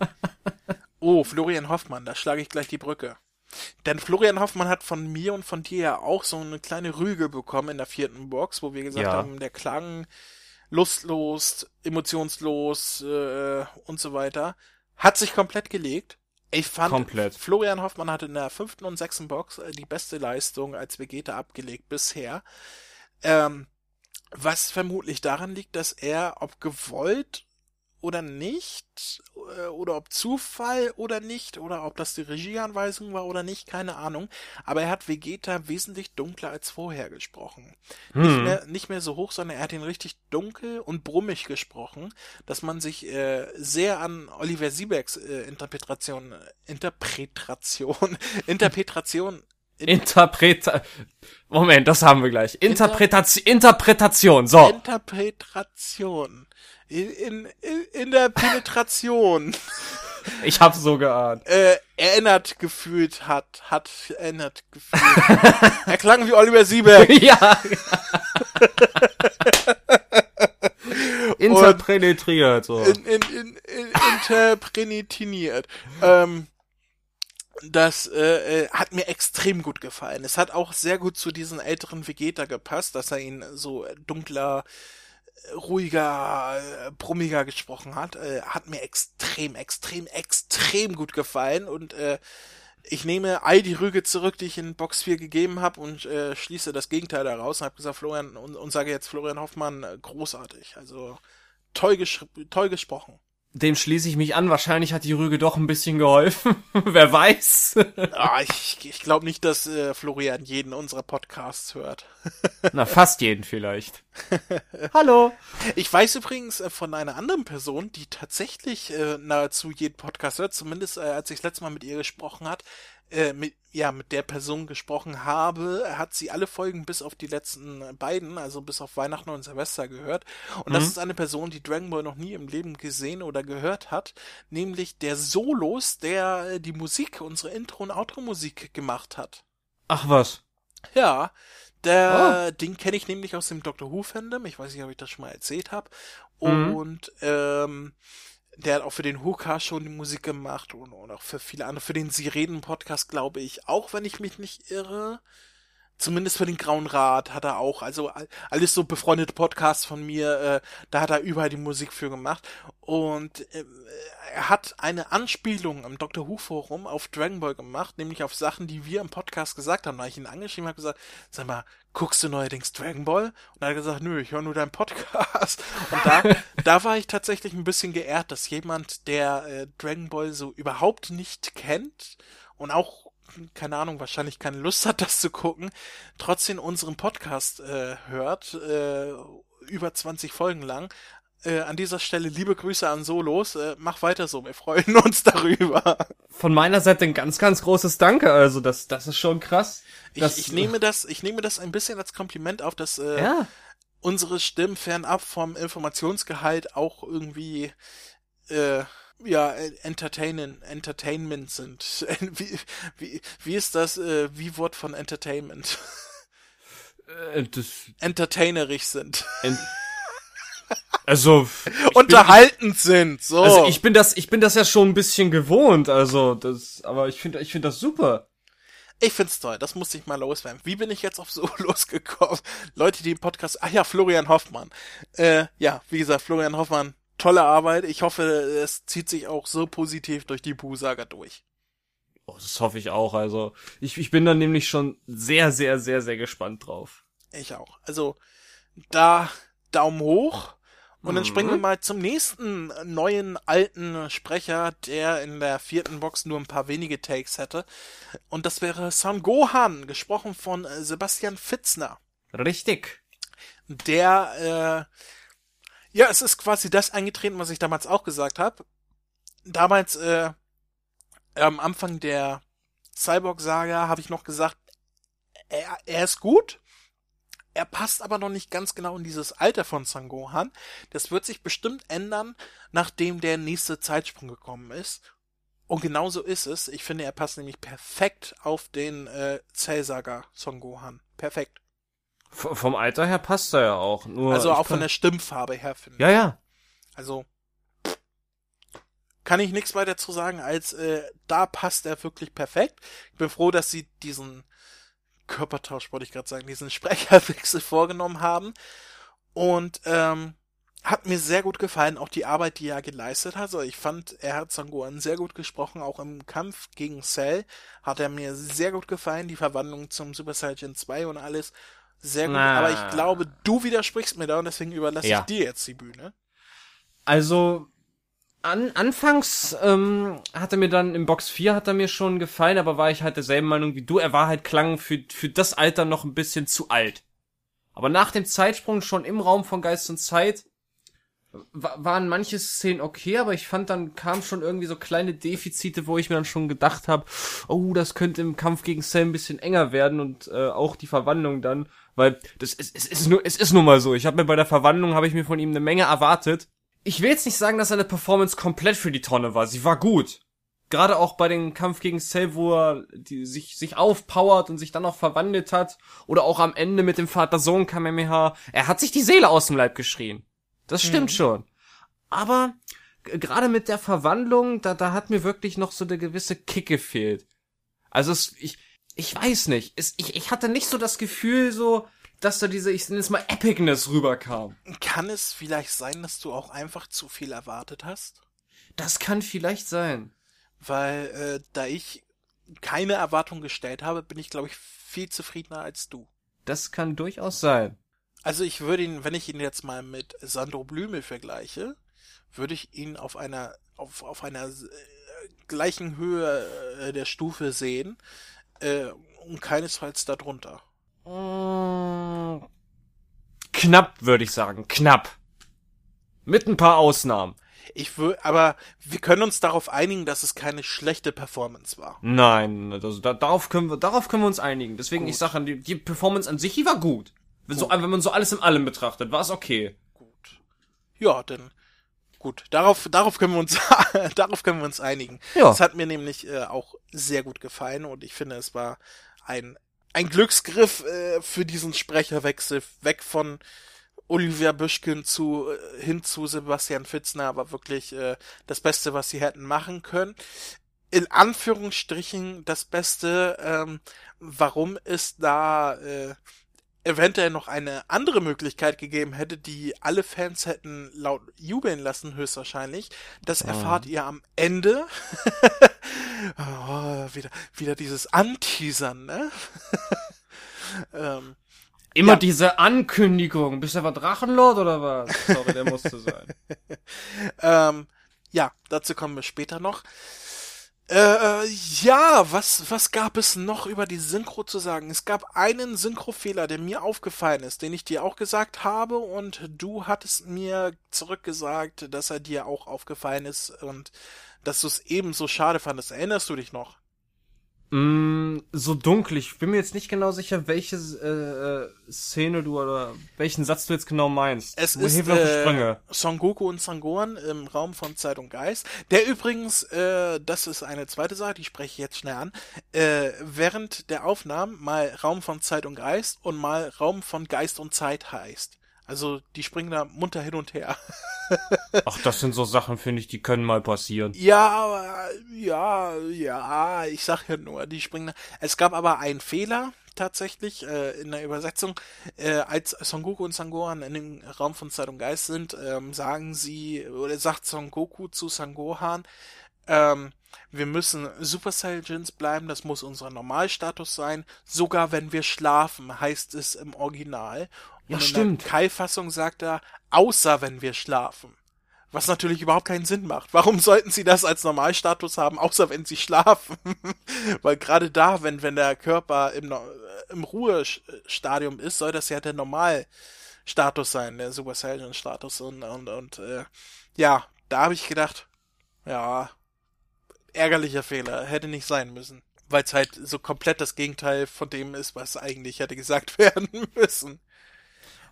[LAUGHS] oh, Florian Hoffmann, da schlage ich gleich die Brücke. Denn Florian Hoffmann hat von mir und von dir ja auch so eine kleine Rüge bekommen in der vierten Box, wo wir gesagt ja. haben, der Klang lustlos, emotionslos äh, und so weiter. Hat sich komplett gelegt. Ich fand, komplett. Florian Hoffmann hatte in der fünften und sechsten Box äh, die beste Leistung als Vegeta abgelegt bisher. Ähm, was vermutlich daran liegt, dass er, ob gewollt oder nicht, äh, oder ob Zufall oder nicht, oder ob das die Regieanweisung war oder nicht, keine Ahnung. Aber er hat Vegeta wesentlich dunkler als vorher gesprochen. Hm. Nicht, mehr, nicht mehr so hoch, sondern er hat ihn richtig dunkel und brummig gesprochen, dass man sich äh, sehr an Oliver Siebecks äh, Interpretation, Interpretation, [LAUGHS] Interpretation in Interpreta Moment, das haben wir gleich. Interpretation, Interpretation, so. Interpretation in, in, in der Penetration. [LAUGHS] Ich hab's so geahnt. Äh, erinnert gefühlt hat, hat erinnert gefühlt. [LAUGHS] er klang wie Oliver Siebeck. [LAUGHS] ja. Interpenetriert, so. In, in, in, in, interpenetiniert. ähm, das äh, äh, hat mir extrem gut gefallen. Es hat auch sehr gut zu diesen älteren Vegeta gepasst, dass er ihn so dunkler, ruhiger, äh, brummiger gesprochen hat. Äh, hat mir extrem, extrem, extrem gut gefallen und äh, ich nehme all die Rüge zurück, die ich in Box 4 gegeben habe und äh, schließe das Gegenteil daraus und habe gesagt, Florian und, und sage jetzt Florian Hoffmann äh, großartig. Also toll, toll gesprochen. Dem schließe ich mich an. Wahrscheinlich hat die Rüge doch ein bisschen geholfen. [LAUGHS] Wer weiß. ah, ich ich glaube nicht, dass äh, Florian jeden unserer Podcasts hört. [LAUGHS] Na, fast jeden vielleicht. [LAUGHS] Hallo. Ich weiß übrigens äh, von einer anderen Person, die tatsächlich äh, nahezu jeden Podcast hört, zumindest äh, als ich das letzte Mal mit ihr gesprochen hat, äh, mit, ja, mit der Person gesprochen habe, hat sie alle Folgen bis auf die letzten beiden, also bis auf Weihnachten und Silvester gehört. Und mhm. das ist eine Person, die Dragon Ball noch nie im Leben gesehen oder gehört hat, nämlich der Solos, der äh, die Musik, unsere Intro- und Outro-Musik gemacht hat. Ach was. Ja, der, oh. den kenne ich nämlich aus dem Doctor Who Fandom. Ich weiß nicht, ob ich das schon mal erzählt habe. Mhm. Und ähm, der hat auch für den Hooker schon die Musik gemacht und, und auch für viele andere, für den Sirenen-Podcast, glaube ich, auch wenn ich mich nicht irre. Zumindest für den Grauen Rat hat er auch, also alles so befreundete Podcasts von mir, äh, da hat er überall die Musik für gemacht. Und äh, er hat eine Anspielung im Dr. Who Forum auf Dragon Ball gemacht, nämlich auf Sachen, die wir im Podcast gesagt haben. Da ich ihn angeschrieben habe, gesagt, sag mal, guckst du neuerdings Dragon Ball? Und er hat gesagt, nö, ich höre nur deinen Podcast. Und da, [LAUGHS] da war ich tatsächlich ein bisschen geehrt, dass jemand, der äh, Dragon Ball so überhaupt nicht kennt und auch keine Ahnung, wahrscheinlich keine Lust hat, das zu gucken, trotzdem unseren Podcast äh, hört, äh, über 20 Folgen lang. Äh, an dieser Stelle liebe Grüße an Solos. Äh, mach weiter so, wir freuen [LAUGHS] uns darüber. Von meiner Seite ein ganz, ganz großes Danke. Also das, das ist schon krass. Ich, ich nehme das, ich nehme das ein bisschen als Kompliment auf, dass äh, ja. unsere Stimmen fernab vom Informationsgehalt auch irgendwie äh, ja, Entertainen, Entertainment sind. [LAUGHS] Wie, wie, wie ist das, äh, wie Wort von Entertainment? Äh, das Entertainerisch sind. Ent [LAUGHS] also unterhaltend bin, sind. So. Also ich bin das, ich bin das ja schon ein bisschen gewohnt. Also das, aber ich finde, ich finde das super. Ich find's toll. Das musste ich mal loswerden. Wie bin ich jetzt auf so [LAUGHS] losgekommen? Leute, die im Podcast. Ach ja, Florian Hoffmann. Äh, ja, wie gesagt, Florian Hoffmann tolle Arbeit. Ich hoffe, es zieht sich auch so positiv durch die Buu-Saga durch. Oh, das hoffe ich auch. Also, ich, ich bin dann nämlich schon sehr, sehr, sehr, sehr gespannt drauf. Ich auch. Also, da Daumen hoch. Und dann springen wir mhm. mal zum nächsten neuen alten Sprecher, der in der vierten Box nur ein paar wenige Takes hätte. Und das wäre Son Gohan, gesprochen von Sebastian Fitzner. Richtig. Der äh, ja, es ist quasi das eingetreten, was ich damals auch gesagt habe. Damals, äh, am Anfang der Cyborg-Saga habe ich noch gesagt, er, er ist gut. Er passt aber noch nicht ganz genau in dieses Alter von Sangohan. Das wird sich bestimmt ändern, nachdem der nächste Zeitsprung gekommen ist. Und genau so ist es. Ich finde, er passt nämlich perfekt auf den äh, Cell-Saga Son Gohan. Perfekt. V vom Alter her passt er ja auch. Nur also auch von der Stimmfarbe her, finde ich. Ja, ja. Also kann ich nichts weiter zu sagen, als äh, da passt er wirklich perfekt. Ich bin froh, dass sie diesen Körpertausch, wollte ich gerade sagen, diesen Sprecherwechsel vorgenommen haben. Und ähm, hat mir sehr gut gefallen, auch die Arbeit, die er geleistet hat. Also ich fand, er hat Sangohan sehr gut gesprochen, auch im Kampf gegen Cell hat er mir sehr gut gefallen, die Verwandlung zum Super Saiyan 2 und alles. Sehr gut, Na. aber ich glaube, du widersprichst mir da und deswegen überlasse ja. ich dir jetzt die Bühne. Also, an, anfangs ähm, hat er mir dann im Box 4 hat er mir schon gefallen, aber war ich halt derselben Meinung wie du. Er war halt klang für, für das Alter noch ein bisschen zu alt. Aber nach dem Zeitsprung schon im Raum von Geist und Zeit waren manche Szenen okay, aber ich fand dann kam schon irgendwie so kleine Defizite, wo ich mir dann schon gedacht habe, oh, das könnte im Kampf gegen Cell ein bisschen enger werden und äh, auch die Verwandlung dann, weil das ist, es ist nur es ist nun mal so. Ich habe mir bei der Verwandlung habe ich mir von ihm eine Menge erwartet. Ich will jetzt nicht sagen, dass seine Performance komplett für die Tonne war. Sie war gut. Gerade auch bei dem Kampf gegen Cell, wo er die, sich, sich aufpowert und sich dann noch verwandelt hat. Oder auch am Ende mit dem Vater-Sohn Kamehameha. Er hat sich die Seele aus dem Leib geschrien. Das stimmt mhm. schon. Aber gerade mit der Verwandlung, da, da hat mir wirklich noch so eine gewisse Kick gefehlt. Also es, ich, ich weiß nicht. Es, ich, ich hatte nicht so das Gefühl, so, dass da diese, ich nenne es mal Epicness rüberkam. Kann es vielleicht sein, dass du auch einfach zu viel erwartet hast? Das kann vielleicht sein. Weil, äh, da ich keine Erwartung gestellt habe, bin ich, glaube ich, viel zufriedener als du. Das kann durchaus sein. Also ich würde ihn, wenn ich ihn jetzt mal mit Sandro Blümel vergleiche, würde ich ihn auf einer, auf, auf einer äh, gleichen Höhe äh, der Stufe sehen äh, und keinesfalls darunter. Knapp, würde ich sagen. Knapp. Mit ein paar Ausnahmen. Ich würde, aber wir können uns darauf einigen, dass es keine schlechte Performance war. Nein, also da, darauf können wir, darauf können wir uns einigen. Deswegen, gut. ich sage, die, die Performance an sich, die war gut. Wenn, gut. so, wenn man so alles in allem betrachtet, war es okay. Gut. Ja, dann gut. Darauf, darauf können wir uns, [LAUGHS] darauf können wir uns einigen. Ja. Es hat mir nämlich äh, auch sehr gut gefallen und ich finde, es war ein ein Glücksgriff äh, für diesen Sprecherwechsel weg von Olivia Büschken zu äh, hin zu Sebastian Fitzner war wirklich äh, das Beste, was sie hätten machen können. In Anführungsstrichen das Beste, ähm, warum es da äh, eventuell noch eine andere Möglichkeit gegeben hätte, die alle Fans hätten laut jubeln lassen, höchstwahrscheinlich. Das oh. erfahrt ihr am Ende. [LAUGHS] oh, wieder, wieder dieses Anteasern, ne? [LAUGHS] ähm, Immer ja. diese Ankündigung. Bist du aber Drachenlord oder was? Sorry, der musste sein. [LAUGHS] ähm, ja, dazu kommen wir später noch. Äh, ja, was, was gab es noch über die Synchro zu sagen? Es gab einen Synchrofehler, der mir aufgefallen ist, den ich dir auch gesagt habe und du hattest mir zurückgesagt, dass er dir auch aufgefallen ist und dass du es ebenso schade fandest. Erinnerst du dich noch? Mm, so dunkel. Ich bin mir jetzt nicht genau sicher, welche äh, äh, Szene du oder welchen Satz du jetzt genau meinst. Es Wo ist äh, Son Goku und Sangohan im Raum von Zeit und Geist. Der übrigens, äh, das ist eine zweite Sache, die spreche ich jetzt schnell an, äh, während der Aufnahmen mal Raum von Zeit und Geist und mal Raum von Geist und Zeit heißt. Also die springen da munter hin und her. Ach, das sind so Sachen, finde ich, die können mal passieren. Ja, ja, ja, ich sag ja nur, die springen da. Es gab aber einen Fehler tatsächlich äh, in der Übersetzung. Äh, als Son Goku und Sangohan in dem Raum von Zeit und Geist sind, ähm, sagen sie, oder sagt Son Goku zu Sangohan, ähm, wir müssen Super Saiyajins bleiben, das muss unser Normalstatus sein, sogar wenn wir schlafen, heißt es im Original. Ja, und stimmt. Kai-Fassung sagt er, außer wenn wir schlafen. Was natürlich überhaupt keinen Sinn macht. Warum sollten sie das als Normalstatus haben, außer wenn sie schlafen? [LAUGHS] Weil gerade da, wenn, wenn der Körper im, im Ruhestadium ist, soll das ja der Normalstatus sein, der Super Saiyan Status und, und, und, äh, ja, da habe ich gedacht, ja, ärgerlicher Fehler, hätte nicht sein müssen. Weil es halt so komplett das Gegenteil von dem ist, was eigentlich hätte gesagt [LAUGHS] werden müssen.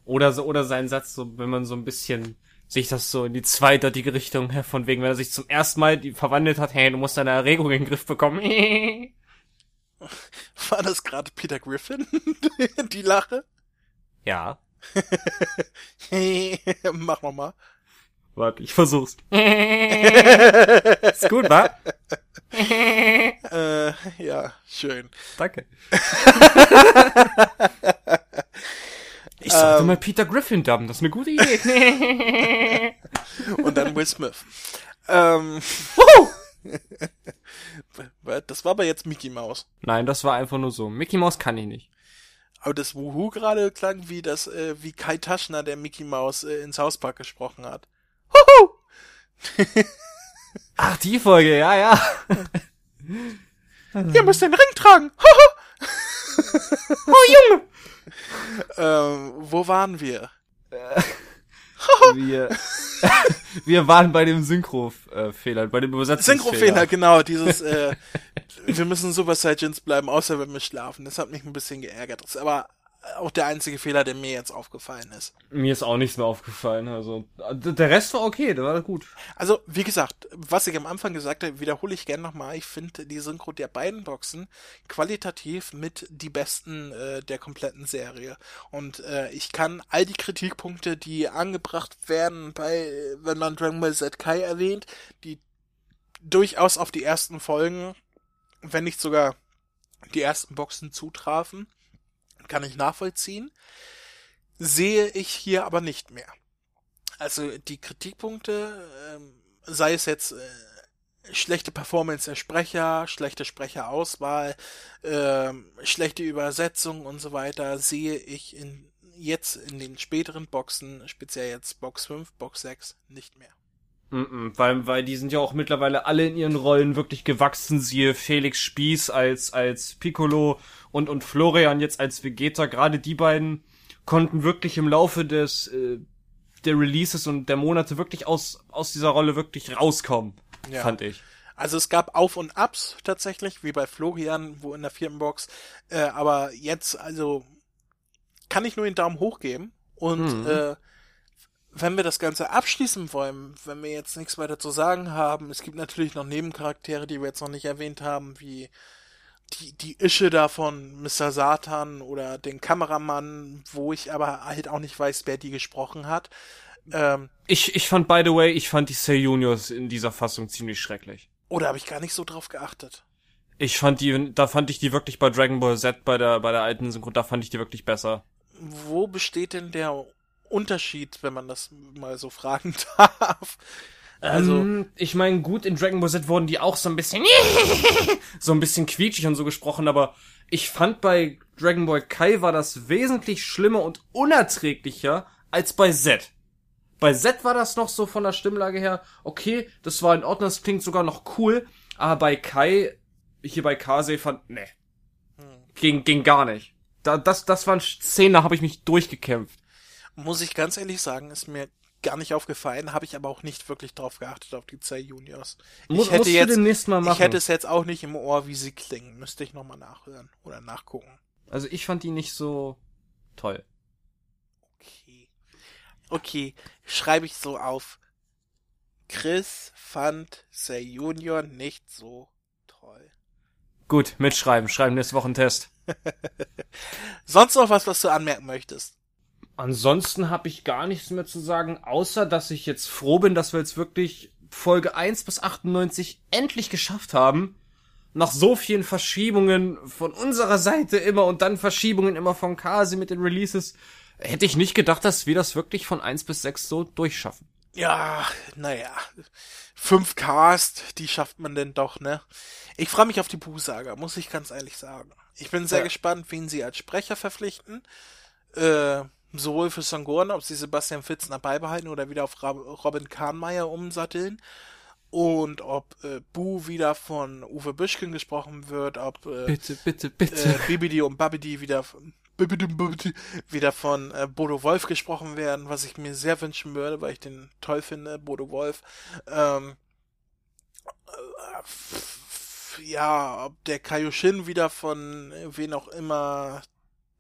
Oder so, oder sein Satz, so, wenn man so ein bisschen sich das so in die zweideutige Richtung, von wegen, wenn er sich zum ersten Mal die verwandelt hat, hey, du musst deine Erregung in den Griff bekommen. [LAUGHS] War das gerade Peter Griffin? [LAUGHS] die Lache? Ja. [LAUGHS] Mach mal mal. Warte, ich versuch's. Ist gut, wa? äh, ja, schön. Danke. Ich sollte ähm, mal Peter Griffin dubben, das ist eine gute Idee. [LAUGHS] Und dann Will Smith. Ähm, [LAUGHS] das war aber jetzt Mickey Mouse. Nein, das war einfach nur so. Mickey Mouse kann ich nicht. Aber das Wuhu gerade klang wie das, äh, wie Kai Taschner, der Mickey Mouse äh, ins Hauspark gesprochen hat. Huhu! [LAUGHS] Ach, die Folge, ja, ja. Ihr müsst den Ring tragen. oh, Junge! [LAUGHS] ähm, wo waren wir? wir, [LAUGHS] wir waren bei dem Synchro-Fehler, bei dem Übersetzungsfehler. Synchro-Fehler, genau, dieses, äh, wir müssen Super Saiyans bleiben, außer wenn wir schlafen. Das hat mich ein bisschen geärgert. Aber auch der einzige Fehler, der mir jetzt aufgefallen ist. Mir ist auch nichts mehr aufgefallen. Also der Rest war okay, der war gut. Also wie gesagt, was ich am Anfang gesagt habe, wiederhole ich gerne nochmal. Ich finde die Synchro der beiden Boxen qualitativ mit die besten äh, der kompletten Serie. Und äh, ich kann all die Kritikpunkte, die angebracht werden bei, wenn man Dragon Ball Z Kai erwähnt, die durchaus auf die ersten Folgen, wenn nicht sogar die ersten Boxen zutrafen, kann ich nachvollziehen. Sehe ich hier aber nicht mehr. Also die Kritikpunkte, ähm, sei es jetzt äh, schlechte Performance der Sprecher, schlechte Sprecherauswahl, äh, schlechte Übersetzung und so weiter, sehe ich in, jetzt in den späteren Boxen, speziell jetzt Box 5, Box 6, nicht mehr. Mm -mm, weil, weil die sind ja auch mittlerweile alle in ihren Rollen wirklich gewachsen. Siehe Felix Spieß als, als Piccolo und, und Florian jetzt als Vegeta. Gerade die beiden konnten wirklich im Laufe des, äh, der Releases und der Monate wirklich aus, aus dieser Rolle wirklich rauskommen. Ja. Fand ich. Also es gab Auf und Abs tatsächlich, wie bei Florian, wo in der vierten Box. Äh, aber jetzt, also, kann ich nur den Daumen hoch geben. Und mhm. äh, wenn wir das Ganze abschließen wollen, wenn wir jetzt nichts weiter zu sagen haben, es gibt natürlich noch Nebencharaktere, die wir jetzt noch nicht erwähnt haben, wie die, die Ische da von Mr. Satan oder den Kameramann, wo ich aber halt auch nicht weiß, wer die gesprochen hat. Ähm, ich, ich fand, by the way, ich fand die Say Juniors in dieser Fassung ziemlich schrecklich. Oder habe ich gar nicht so drauf geachtet? Ich fand die, da fand ich die wirklich bei Dragon Ball Z, bei der, bei der alten Synchro, da fand ich die wirklich besser. Wo besteht denn der Unterschied, wenn man das mal so fragen [LAUGHS] darf? Also, ähm, ich meine, gut, in Dragon Ball Z wurden die auch so ein bisschen [LAUGHS] so ein bisschen quietschig und so gesprochen, aber ich fand bei Dragon Ball Kai war das wesentlich schlimmer und unerträglicher als bei Z. Bei Z war das noch so von der Stimmlage her, okay, das war in Ordnung, das klingt sogar noch cool, aber bei Kai, hier bei Kase fand, ne. Ging, ging gar nicht. Da, das, das waren Szenen, da habe ich mich durchgekämpft. Muss ich ganz ehrlich sagen, ist mir gar nicht aufgefallen, habe ich aber auch nicht wirklich drauf geachtet auf die zwei Juniors. Ich Muss, hätte jetzt, ich hätte es jetzt auch nicht im Ohr, wie sie klingen. Müsste ich nochmal nachhören oder nachgucken. Also ich fand die nicht so toll. Okay. Okay, schreibe ich so auf. Chris fand Say Junior nicht so toll. Gut, mitschreiben. Schreiben nächste Woche einen Test. [LAUGHS] Sonst noch was, was du anmerken möchtest? Ansonsten habe ich gar nichts mehr zu sagen, außer dass ich jetzt froh bin, dass wir jetzt wirklich Folge 1 bis 98 endlich geschafft haben. Nach so vielen Verschiebungen von unserer Seite immer und dann Verschiebungen immer von Kasi mit den Releases, hätte ich nicht gedacht, dass wir das wirklich von 1 bis 6 so durchschaffen. Ja, naja. Fünf Cast, die schafft man denn doch, ne? Ich freue mich auf die Buhsaga, muss ich ganz ehrlich sagen. Ich bin sehr ja. gespannt, wen sie als Sprecher verpflichten. Äh, sowohl für Sangorn, ob sie Sebastian Fitzner beibehalten oder wieder auf Robin Kahnmeier umsatteln und ob äh, Bu wieder von Uwe Büschken gesprochen wird, ob äh, bitte, bitte, bitte. Äh, Bibidi und Babidi wieder von wieder von äh, Bodo Wolf gesprochen werden, was ich mir sehr wünschen würde, weil ich den toll finde, Bodo Wolf. Ähm, äh, ja, ob der Kaioshin wieder von äh, wen auch immer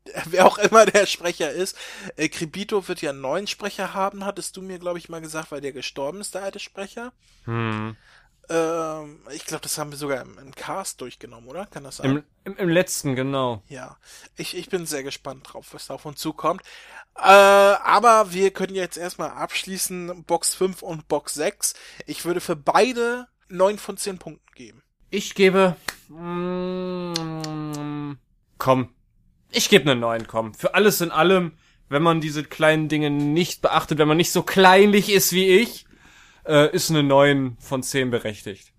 [LAUGHS] wer auch immer der Sprecher ist. Äh, Kribito wird ja einen neuen Sprecher haben, hattest du mir, glaube ich, mal gesagt, weil der gestorben ist, der alte Sprecher. Hm. Ähm, ich glaube, das haben wir sogar im, im, Cast durchgenommen, oder? Kann das sein? Im, im, Im, letzten, genau. Ja. Ich, ich bin sehr gespannt drauf, was da auf uns zukommt. Äh, aber wir können jetzt erstmal abschließen, Box 5 und Box 6. Ich würde für beide 9 von 10 Punkten geben. Ich gebe. Mm, komm, ich gebe einen neuen, komm. Für alles in allem, wenn man diese kleinen Dinge nicht beachtet, wenn man nicht so kleinlich ist wie ich, äh, ist eine 9 von 10 berechtigt.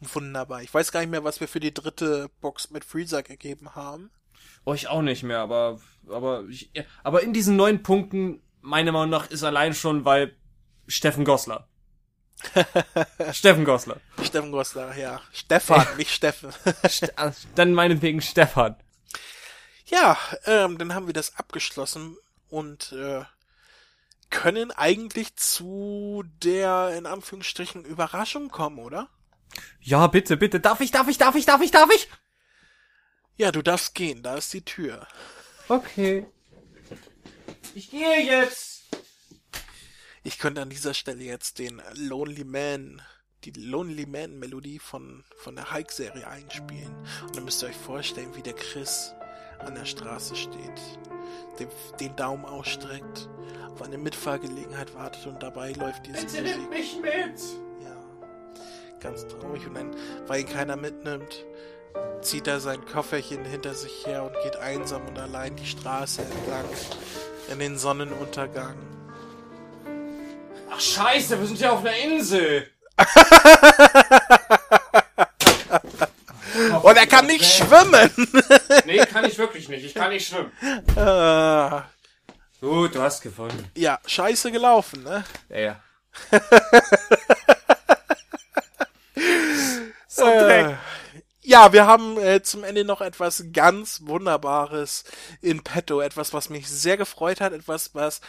Wunderbar. Ich weiß gar nicht mehr, was wir für die dritte Box mit Freezer gegeben haben. Oh, ich auch nicht mehr, aber, aber, ich, aber in diesen neun Punkten, meiner Meinung nach, ist allein schon, weil Steffen Gossler. [LAUGHS] Steffen Gossler. Steffen Gossler, ja. Stefan, [LAUGHS] nicht Steffen. Dann meinetwegen Stefan. Ja, ähm, dann haben wir das abgeschlossen und äh, können eigentlich zu der in Anführungsstrichen Überraschung kommen, oder? Ja, bitte, bitte. Darf ich, darf ich, darf ich, darf ich, darf ich? Ja, du darfst gehen, da ist die Tür. Okay. Ich gehe jetzt. Ich könnte an dieser Stelle jetzt den Lonely Man, die Lonely Man Melodie von, von der Hike-Serie einspielen. Und dann müsst ihr euch vorstellen, wie der Chris an der Straße steht, den, den Daumen ausstreckt, auf eine Mitfahrgelegenheit wartet und dabei läuft diese Bitte Musik. Nimmt mich mit! Ja, ganz traurig. Und dann, weil ihn keiner mitnimmt, zieht er sein Kofferchen hinter sich her und geht einsam und allein die Straße entlang in den Sonnenuntergang. Ach scheiße, wir sind ja auf einer Insel. [LAUGHS] und er kann nicht schwimmen. [LAUGHS] nee, kann ich wirklich nicht. Ich kann nicht schwimmen. Uh, Gut, du hast gewonnen. Ja, scheiße gelaufen, ne? Ja, ja. [LAUGHS] so Dreck. Ja, wir haben äh, zum Ende noch etwas ganz Wunderbares in petto. Etwas, was mich sehr gefreut hat. Etwas, was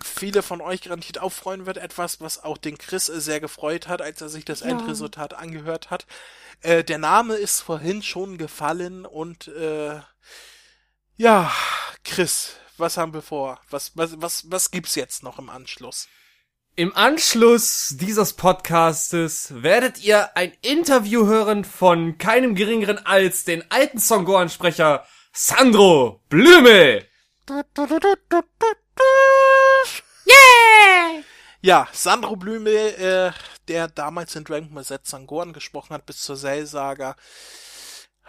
viele von euch garantiert auch freuen wird. Etwas, was auch den Chris sehr gefreut hat, als er sich das ja. Endresultat angehört hat. Äh, der Name ist vorhin schon gefallen und äh, ja, Chris, was haben wir vor? Was, was, was, was gibt's jetzt noch im Anschluss? Im Anschluss dieses Podcastes werdet ihr ein Interview hören von keinem geringeren als den alten Songoran-Sprecher Sandro Blümel. Yeah! Ja, Sandro Blümel, äh, der damals in Dragon Ball Z Sangoran gesprochen hat bis zur Cell-Saga,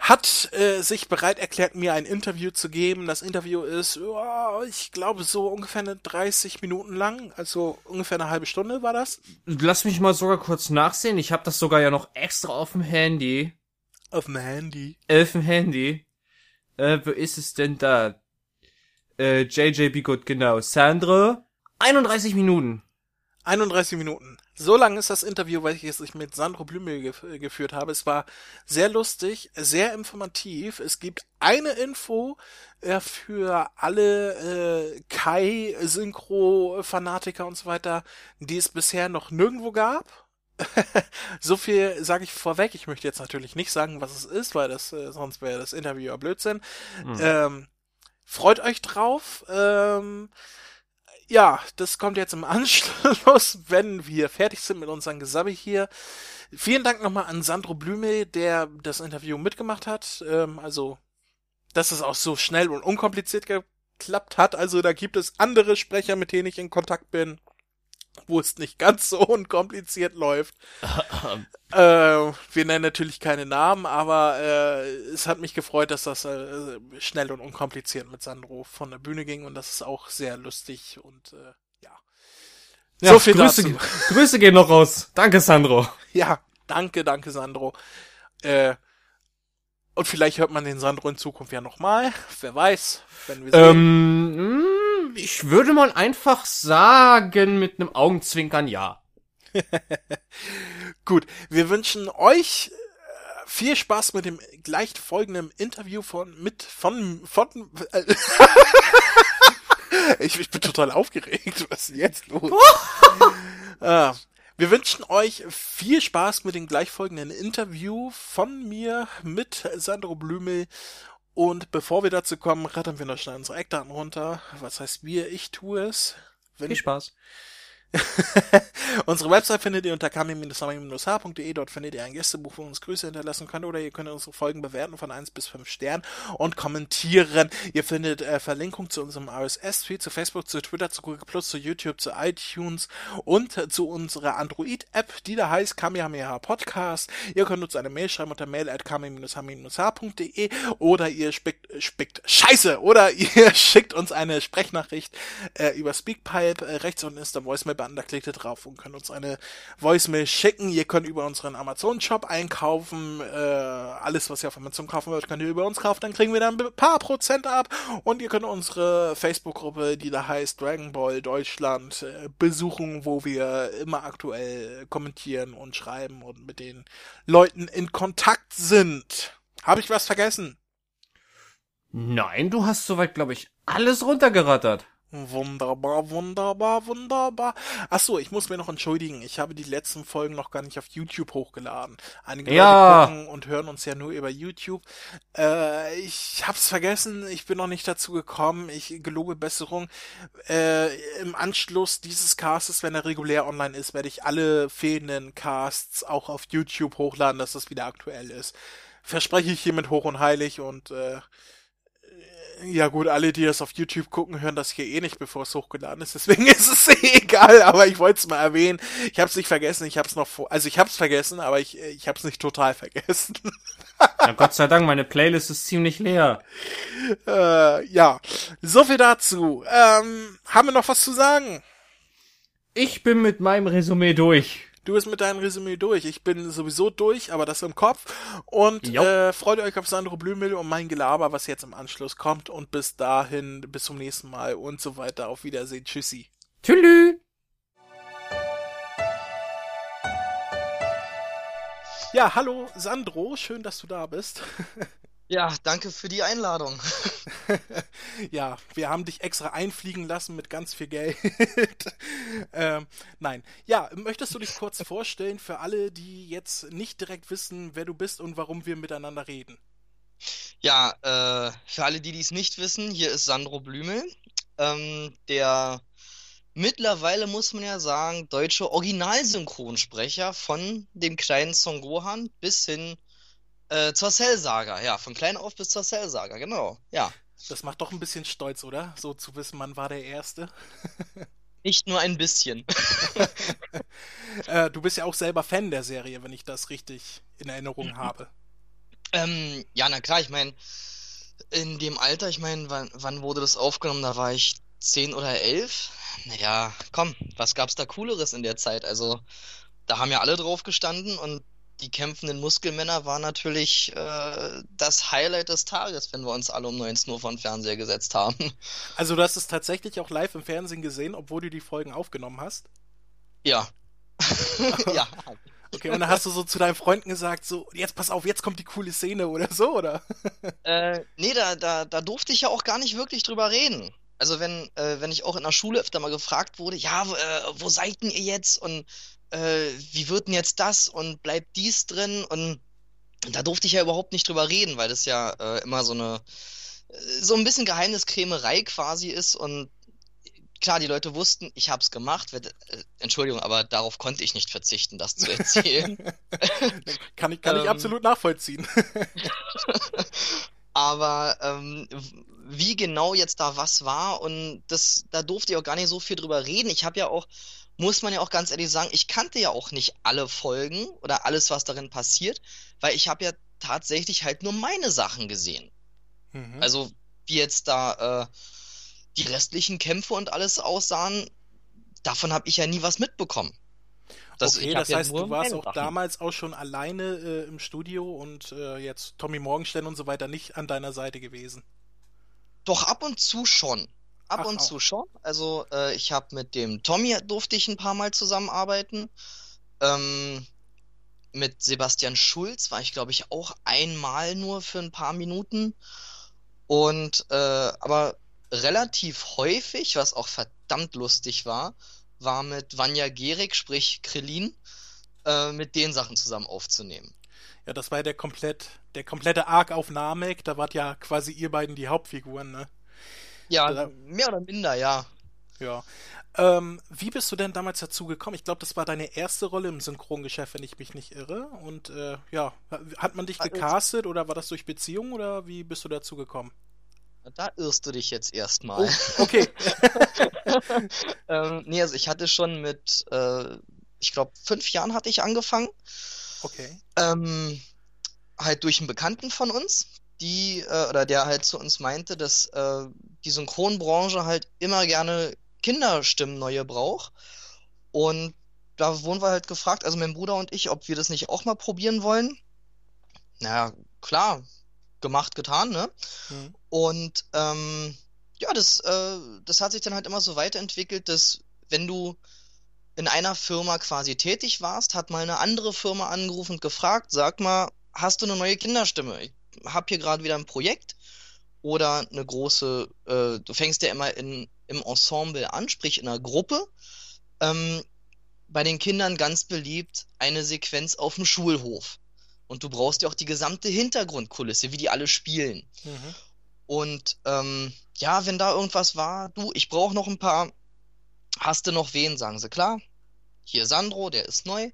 hat äh, sich bereit erklärt, mir ein Interview zu geben. Das Interview ist, oh, ich glaube, so ungefähr eine 30 Minuten lang, also ungefähr eine halbe Stunde war das. Lass mich mal sogar kurz nachsehen. Ich habe das sogar ja noch extra auf dem Handy. Auf dem Handy? Auf dem Handy. Äh, wo ist es denn da? Äh, JJ Be Good, genau. Sandro? 31 Minuten. 31 Minuten. So lang ist das Interview, welches ich mit Sandro Blümel gef geführt habe. Es war sehr lustig, sehr informativ. Es gibt eine Info äh, für alle äh, Kai-Synchro-Fanatiker und so weiter, die es bisher noch nirgendwo gab. [LAUGHS] so viel sage ich vorweg. Ich möchte jetzt natürlich nicht sagen, was es ist, weil das äh, sonst wäre das Interview ja Blödsinn. Mhm. Ähm, freut euch drauf. Ähm, ja, das kommt jetzt im Anschluss, [LAUGHS] wenn wir fertig sind mit unserem Gesabbel hier. Vielen Dank nochmal an Sandro Blümel, der das Interview mitgemacht hat. Ähm, also, dass es auch so schnell und unkompliziert geklappt hat. Also, da gibt es andere Sprecher, mit denen ich in Kontakt bin wo es nicht ganz so [LAUGHS] unkompliziert läuft. [LAUGHS] äh, wir nennen natürlich keine Namen, aber äh, es hat mich gefreut, dass das äh, schnell und unkompliziert mit Sandro von der Bühne ging und das ist auch sehr lustig und äh, ja. ja. So viel Grüße, dazu. Grüße gehen noch raus. Danke, Sandro. [LAUGHS] Ja, danke, danke, Sandro. Äh, und vielleicht hört man den Sandro in Zukunft ja nochmal. Wer weiß, wenn wir sehen. Ähm, ich würde mal einfach sagen, mit einem Augenzwinkern ja. [LAUGHS] Gut, wir wünschen euch äh, viel Spaß mit dem gleich folgenden Interview von mit von von äh, [LAUGHS] ich, ich, bin total aufgeregt. Was ist jetzt los? ah, [LAUGHS] wir wünschen euch viel Spaß mit dem gleich folgenden Interview von mir mit Sandro Blümel und bevor wir dazu kommen, rattern wir noch schnell unsere Eckdaten runter. Was heißt wir? Ich tue es. Wenn Viel Spaß. [LAUGHS] Unsere Website findet ihr unter kami-h.de. Dort findet ihr ein Gästebuch, wo ihr uns Grüße hinterlassen könnt oder ihr könnt unsere Folgen bewerten von 1 bis 5 Sternen und kommentieren. Ihr findet äh, Verlinkung zu unserem RSS-Feed, zu Facebook, zu Twitter, zu Google Plus, zu YouTube, zu iTunes und äh, zu unserer Android-App, die da heißt Kamehameha Podcast. Ihr könnt uns eine Mail schreiben unter mail at kami-h.de oder ihr spickt, spickt, scheiße, oder [LAUGHS] ihr schickt uns eine Sprechnachricht äh, über Speakpipe. Äh, rechts unten ist der Voicemail Button, da klickt ihr drauf und könnt uns eine Voicemail schicken. Ihr könnt über unseren Amazon-Shop einkaufen. Äh, alles, was ihr auf Amazon kaufen wollt, könnt ihr über uns kaufen. Dann kriegen wir dann ein paar Prozent ab. Und ihr könnt unsere Facebook-Gruppe, die da heißt Dragon Ball Deutschland, äh, besuchen, wo wir immer aktuell kommentieren und schreiben und mit den Leuten in Kontakt sind. Habe ich was vergessen? Nein, du hast soweit, glaube ich, alles runtergerattert. Wunderbar, wunderbar, wunderbar. Ach so, ich muss mir noch entschuldigen. Ich habe die letzten Folgen noch gar nicht auf YouTube hochgeladen. Einige ja. Leute gucken und hören uns ja nur über YouTube. Äh, ich hab's vergessen. Ich bin noch nicht dazu gekommen. Ich gelobe Besserung. Äh, Im Anschluss dieses Castes, wenn er regulär online ist, werde ich alle fehlenden Casts auch auf YouTube hochladen, dass das wieder aktuell ist. Verspreche ich hiermit hoch und heilig und äh, ja gut, alle, die das auf YouTube gucken, hören das hier eh nicht, bevor es hochgeladen ist. Deswegen [LAUGHS] ist es eh egal, aber ich wollte es mal erwähnen. Ich habe es nicht vergessen, ich habe es noch vor, also ich habe es vergessen, aber ich ich habe es nicht total vergessen. ja, Gott sei Dank, meine Playlist ist ziemlich leer. [LAUGHS] Äh, ja, so viel dazu. Ähm, haben wir noch was zu sagen? Ich bin mit meinem Resümee durch. Du bist mit deinem Resümee durch. Ich bin sowieso durch, aber das im Kopf. Und äh, freut euch auf Sandro Blümel und mein Gelaber, was jetzt im Anschluss kommt. Und bis dahin, bis zum nächsten Mal und so weiter. Auf Wiedersehen. Tschüssi. Tschüss. Ja, hallo Sandro, schön, dass du da bist. [LAUGHS] Ja, danke für die Einladung. [LAUGHS] ja, wir haben dich extra einfliegen lassen mit ganz viel Geld. [LAUGHS] ähm, nein. Ja, möchtest du dich kurz vorstellen für alle, die jetzt nicht direkt wissen, wer du bist und warum wir miteinander reden? Ja, äh, für alle, die dies nicht wissen, hier ist Sandro Blümel, ähm, der mittlerweile, muss man ja sagen, deutsche Originalsynchronsprecher von dem kleinen Son Gohan bis hin äh, zur Cell-Saga, ja, von klein auf bis zur Cell-Saga, genau, ja. Das macht doch ein bisschen stolz, oder? So zu wissen, man war der Erste. [LAUGHS] Nicht nur ein bisschen. [LAUGHS] äh, du bist ja auch selber Fan der Serie, wenn ich das richtig in Erinnerung mhm. habe. Ähm, ja, na klar, ich meine, in dem Alter, ich meine, wann, wann wurde das aufgenommen? Da war ich zehn oder elf. Naja, komm, was gab's da Cooleres in der Zeit? Also, da haben ja alle drauf gestanden und die kämpfenden Muskelmänner war natürlich äh, das Highlight des Tages, wenn wir uns alle um 19 Uhr vor den Fernseher gesetzt haben. [LAUGHS] Also du hast es tatsächlich auch live im Fernsehen gesehen, obwohl du die Folgen aufgenommen hast? Ja. [LAUGHS] ja. Okay, und dann hast du so zu deinen Freunden gesagt, so, jetzt pass auf, jetzt kommt die coole Szene oder so, oder? [LAUGHS] äh, nee, da, da, da durfte ich ja auch gar nicht wirklich drüber reden. Also wenn, äh, wenn ich auch in der Schule öfter mal gefragt wurde, ja, äh, wo seid denn ihr jetzt? Und äh, wie wird denn jetzt das und bleibt dies drin? Und da durfte ich ja überhaupt nicht drüber reden, weil das ja äh, immer so eine äh, so ein bisschen Geheimniskrämerei quasi ist und klar, die Leute wussten, ich habe es gemacht. Äh, Entschuldigung, aber darauf konnte ich nicht verzichten, das zu erzählen. [LAUGHS] kann ich, kann ich ähm, absolut nachvollziehen. [LAUGHS] aber ähm, wie genau jetzt da was war und das, da durfte ich auch gar nicht so viel drüber reden. Ich habe ja auch muss man ja auch ganz ehrlich sagen, ich kannte ja auch nicht alle Folgen oder alles, was darin passiert, weil ich habe ja tatsächlich halt nur meine Sachen gesehen. Mhm. Also wie jetzt da äh, die restlichen Kämpfe und alles aussahen, davon habe ich ja nie was mitbekommen. Das, okay, das heißt, ja du warst auch Sachen. damals auch schon alleine äh, im Studio und äh, jetzt Tommy Morgenstern und so weiter nicht an deiner Seite gewesen. Doch ab und zu schon. Ab Ach, und auch. zu schon. Also äh, ich habe mit dem Tommy durfte ich ein paar Mal zusammenarbeiten. Ähm, mit Sebastian Schulz war ich, glaube ich, auch einmal nur für ein paar Minuten. Und äh, aber relativ häufig, was auch verdammt lustig war, war mit Vanya Gerig, sprich Krillin, äh, mit den Sachen zusammen aufzunehmen. Ja, das war ja der komplett, der komplette Arc auf Namek, da wart ja quasi ihr beiden die Hauptfiguren, ne? Ja, da, mehr oder minder, ja. Ja. Ähm, wie bist du denn damals dazu gekommen? Ich glaube, das war deine erste Rolle im Synchrongeschäft, wenn ich mich nicht irre. Und äh, ja, hat man dich also gecastet oder war das durch Beziehung oder wie bist du dazu gekommen? Da irrst du dich jetzt erstmal. Oh, okay. [LAUGHS] [LAUGHS] ähm, nee, also ich hatte schon mit, äh, ich glaube, fünf Jahren hatte ich angefangen. Okay. Ähm, halt durch einen Bekannten von uns, die, äh, oder der halt zu uns meinte, dass äh, die Synchronbranche halt immer gerne Kinderstimmen neue braucht. Und da wurden wir halt gefragt, also mein Bruder und ich, ob wir das nicht auch mal probieren wollen. Naja, klar, gemacht, getan, ne? Mhm. Und ähm, ja, das, äh, das hat sich dann halt immer so weiterentwickelt, dass wenn du in einer Firma quasi tätig warst, hat mal eine andere Firma angerufen und gefragt, sag mal, hast du eine neue Kinderstimme? Ich habe hier gerade wieder ein Projekt oder eine große, äh, du fängst ja immer in im Ensemble an, sprich in einer Gruppe. Ähm, bei den Kindern ganz beliebt eine Sequenz auf dem Schulhof. Und du brauchst ja auch die gesamte Hintergrundkulisse, wie die alle spielen. Mhm. Und ähm, ja, wenn da irgendwas war, du, ich brauche noch ein paar. Hast du noch wen? Sagen sie, klar. Hier Sandro, der ist neu.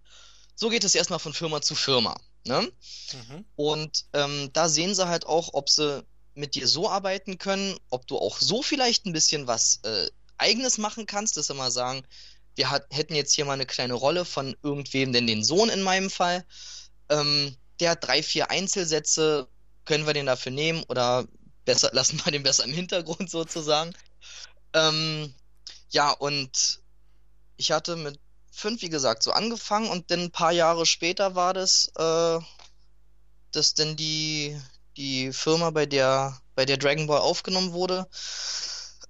So geht es erstmal von Firma zu Firma. Ne? Mhm. Und ähm, da sehen sie halt auch, ob sie mit dir so arbeiten können, ob du auch so vielleicht ein bisschen was äh, eigenes machen kannst, dass sie mal sagen, wir hat, hätten jetzt hier mal eine kleine Rolle von irgendwem, denn den Sohn in meinem Fall. Ähm, der hat drei, vier Einzelsätze, können wir den dafür nehmen oder besser, [LAUGHS] lassen wir den besser im Hintergrund sozusagen. Ähm, ja, und ich hatte mit fünf, wie gesagt, so angefangen und dann ein paar Jahre später war das, äh, dass denn die, die Firma, bei der, bei der Dragon Ball aufgenommen wurde,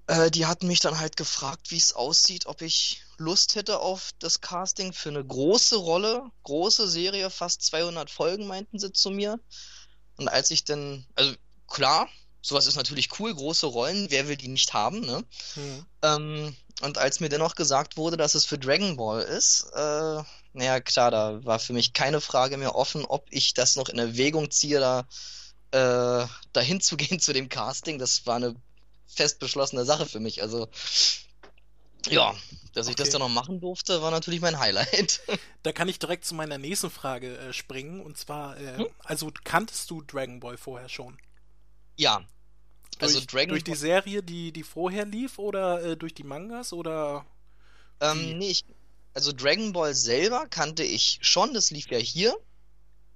äh, die hatten mich dann halt gefragt, wie es aussieht, ob ich Lust hätte auf das Casting für eine große Rolle, große Serie, fast 200 Folgen, meinten sie zu mir. Und als ich dann, also klar, sowas ist natürlich cool, große Rollen, wer will die nicht haben, ne? Mhm. Ähm, und als mir dennoch gesagt wurde, dass es für Dragon Ball ist, äh, naja, klar, da war für mich keine Frage mehr offen, ob ich das noch in Erwägung ziehe, da äh, dahin zu [LAUGHS] gehen zu dem Casting. Das war eine fest beschlossene Sache für mich. Also, ja, dass okay. ich das dann noch machen durfte, war natürlich mein Highlight. [LAUGHS] Da kann ich direkt zu meiner nächsten Frage äh, springen. Und zwar, äh, hm? also kanntest du Dragon Ball vorher schon? Ja. Also durch, Dragon durch die Serie, die, die vorher lief oder äh, durch die Mangas oder? Ähm, nee, ich, also Dragon Ball selber kannte ich schon, das lief ja hier.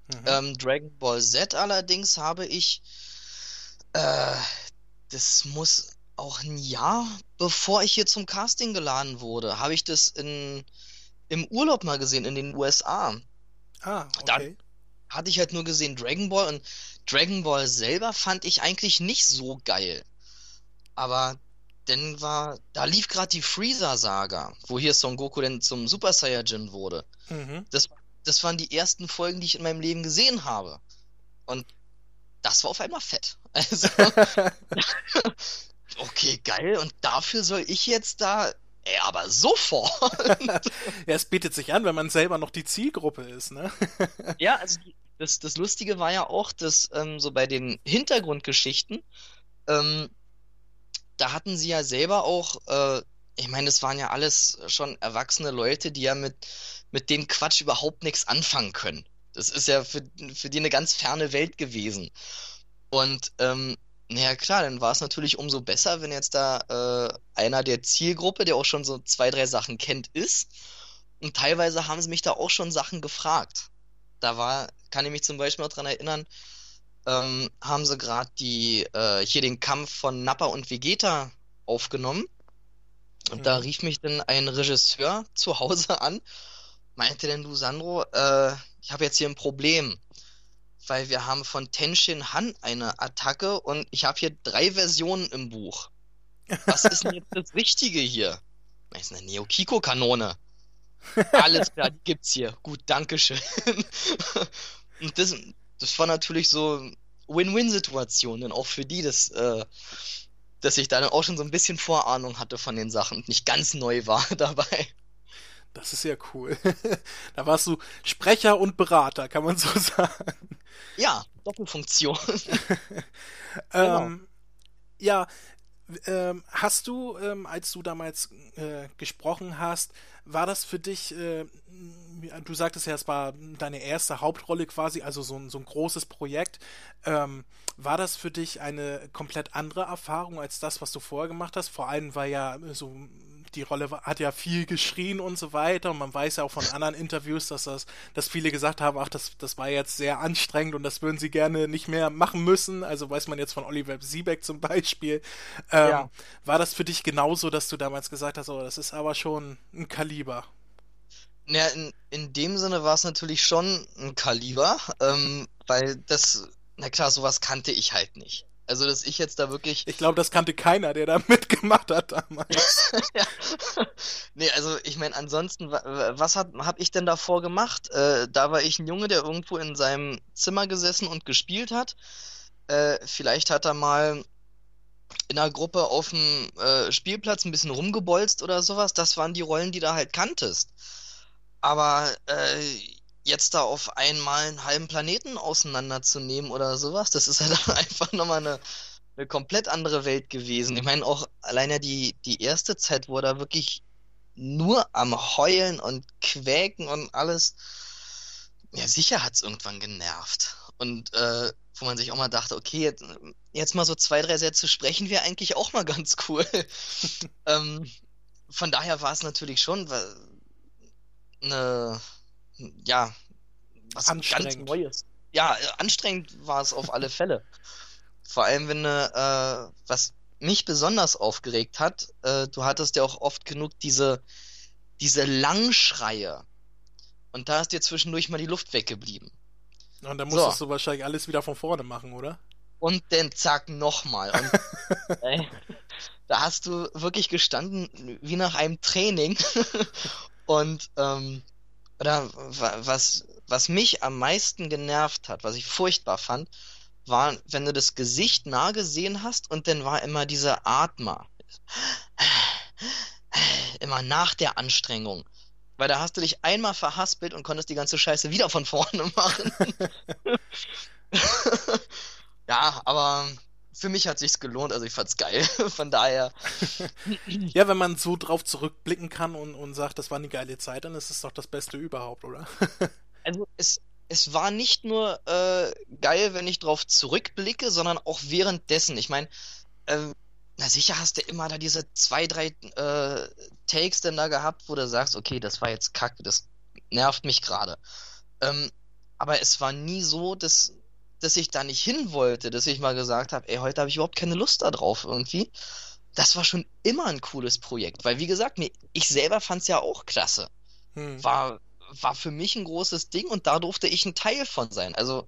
Mhm. Ähm, Dragon Ball Z allerdings habe ich, äh, das muss auch ein Jahr bevor ich hier zum Casting geladen wurde, habe ich das in, im Urlaub mal gesehen in den USA. Ah, okay. Da hatte ich halt nur gesehen Dragon Ball und Dragon Ball selber fand ich eigentlich nicht so geil. Aber dann war, da lief gerade die Freezer-Saga, wo hier Son Goku denn zum Super Saiyajin wurde. Mhm. Das, das waren die ersten Folgen, die ich in meinem Leben gesehen habe. Und das war auf einmal fett. [LAUGHS] Also, [LAUGHS] okay, geil. Und dafür soll ich jetzt da Ey, aber sofort. [LAUGHS] ja, es bietet sich an, wenn man selber noch die Zielgruppe ist, ne? [LAUGHS] ja, also das, das Lustige war ja auch, dass ähm, so bei den Hintergrundgeschichten, ähm, da hatten sie ja selber auch, äh, ich meine, es waren ja alles schon erwachsene Leute, die ja mit, mit dem Quatsch überhaupt nichts anfangen können. Das ist ja für, für die eine ganz ferne Welt gewesen. Und ähm, naja, klar, dann war es natürlich umso besser, wenn jetzt da äh, einer der Zielgruppe, der auch schon so zwei, drei Sachen kennt, ist. Und teilweise haben sie mich da auch schon Sachen gefragt. Da war, kann ich mich zum Beispiel noch dran erinnern, ähm, haben sie gerade die äh, hier den Kampf von Nappa und Vegeta aufgenommen. Und mhm. da rief mich dann ein Regisseur [LAUGHS] zu Hause an, meinte denn du, Sandro, äh, ich habe jetzt hier ein Problem, weil wir haben von Tenshin Han eine Attacke und ich habe hier drei Versionen im Buch. Was ist denn jetzt das Richtige hier? Das ist eine Neo-Kiko-Kanone. Alles klar, die gibt's hier. Gut, Dankeschön. [LAUGHS] und das, das war natürlich so Win-Win-Situation, denn auch für die, dass, äh, dass ich da dann auch schon so ein bisschen Vorahnung hatte von den Sachen und nicht ganz neu war [LAUGHS] dabei. Das ist ja cool. [LAUGHS] da warst du Sprecher und Berater, kann man so sagen. Ja, Doppelfunktion. [LAUGHS] genau. ähm, ja, ähm, hast du, ähm, als du damals äh, gesprochen hast, war das für dich, äh, du sagtest ja, es war deine erste Hauptrolle quasi, also so, ein, so ein großes Projekt. Ähm, war das für dich eine komplett andere Erfahrung als das, was du vorher gemacht hast? Vor allem, weil ja so die Rolle hat ja viel geschrien und so weiter. Und man weiß ja auch von anderen Interviews, dass das, dass viele gesagt haben, ach, das, das war jetzt sehr anstrengend und das würden sie gerne nicht mehr machen müssen. Also weiß man jetzt von Oliver Siebeck zum Beispiel. Ähm, ja. War das für dich genauso, dass du damals gesagt hast, oh, das ist aber schon ein Kaliber? Ja, in, in dem Sinne war es natürlich schon ein Kaliber, ähm, weil das, na klar, sowas kannte ich halt nicht. Also, dass ich jetzt da wirklich. Ich glaube, das kannte keiner, der da [LAUGHS] mitgemacht hat damals. [LAUGHS] ja. Nee, also ich meine, ansonsten, was habe hab ich denn davor gemacht? Äh, da war ich ein Junge, der irgendwo in seinem Zimmer gesessen und gespielt hat. Äh, vielleicht hat er mal in einer Gruppe auf dem äh, Spielplatz ein bisschen rumgebolzt oder sowas. Das waren die Rollen, die du halt kanntest. Aber äh, jetzt da auf einmal einen halben Planeten auseinanderzunehmen oder sowas, das ist halt [LAUGHS] einfach nochmal eine, eine komplett andere Welt gewesen. Ich meine, auch alleine die, die erste Zeit, wo er da wirklich nur am Heulen und Quäken und alles. Ja, sicher hat's irgendwann genervt. Und äh, wo man sich auch mal dachte, okay, jetzt, jetzt mal so zwei, drei Sätze sprechen wir eigentlich auch mal [LAUGHS] ganz cool. [LAUGHS] ähm, von daher war es natürlich schon eine, ja, was ganz Neues. Ja, anstrengend war es auf alle [LAUGHS] Fälle. Vor allem, wenn äh, was mich besonders aufgeregt hat, äh, du hattest ja auch oft genug diese, diese Langschreie. Und da ist dir zwischendurch mal die Luft weggeblieben. Und dann musstest so. du wahrscheinlich alles wieder von vorne machen, oder? Und dann zack, nochmal. Und [LAUGHS] ey, da hast du wirklich gestanden wie nach einem Training. [LAUGHS] Und ähm, oder was, was mich am meisten genervt hat, was ich furchtbar fand, war, wenn du das Gesicht nah gesehen hast und dann war immer dieser Atmer. Immer nach der Anstrengung. Weil da hast du dich einmal verhaspelt und konntest die ganze Scheiße wieder von vorne [LAUGHS] machen. [LAUGHS] ja, aber für mich hat sich's gelohnt, also ich fand's geil. [LAUGHS] Von daher. ja, wenn man so drauf zurückblicken kann und, und sagt, das war eine geile Zeit, dann ist es doch das Beste überhaupt, oder? [LAUGHS] also es, es war nicht nur äh, geil, wenn ich drauf zurückblicke, sondern auch währenddessen. Ich meine, äh, na sicher hast du immer da diese zwei, drei äh, Takes denn da gehabt, wo du sagst, okay, das war jetzt kacke, das nervt mich gerade. Ähm, aber es war nie so, dass, dass ich da nicht hin wollte, dass ich mal gesagt habe, ey, heute habe ich überhaupt keine Lust da drauf irgendwie. Das war schon immer ein cooles Projekt, weil wie gesagt, mir, ich selber fand es ja auch klasse. Hm. War, war für mich ein großes Ding und da durfte ich ein Teil von sein. Also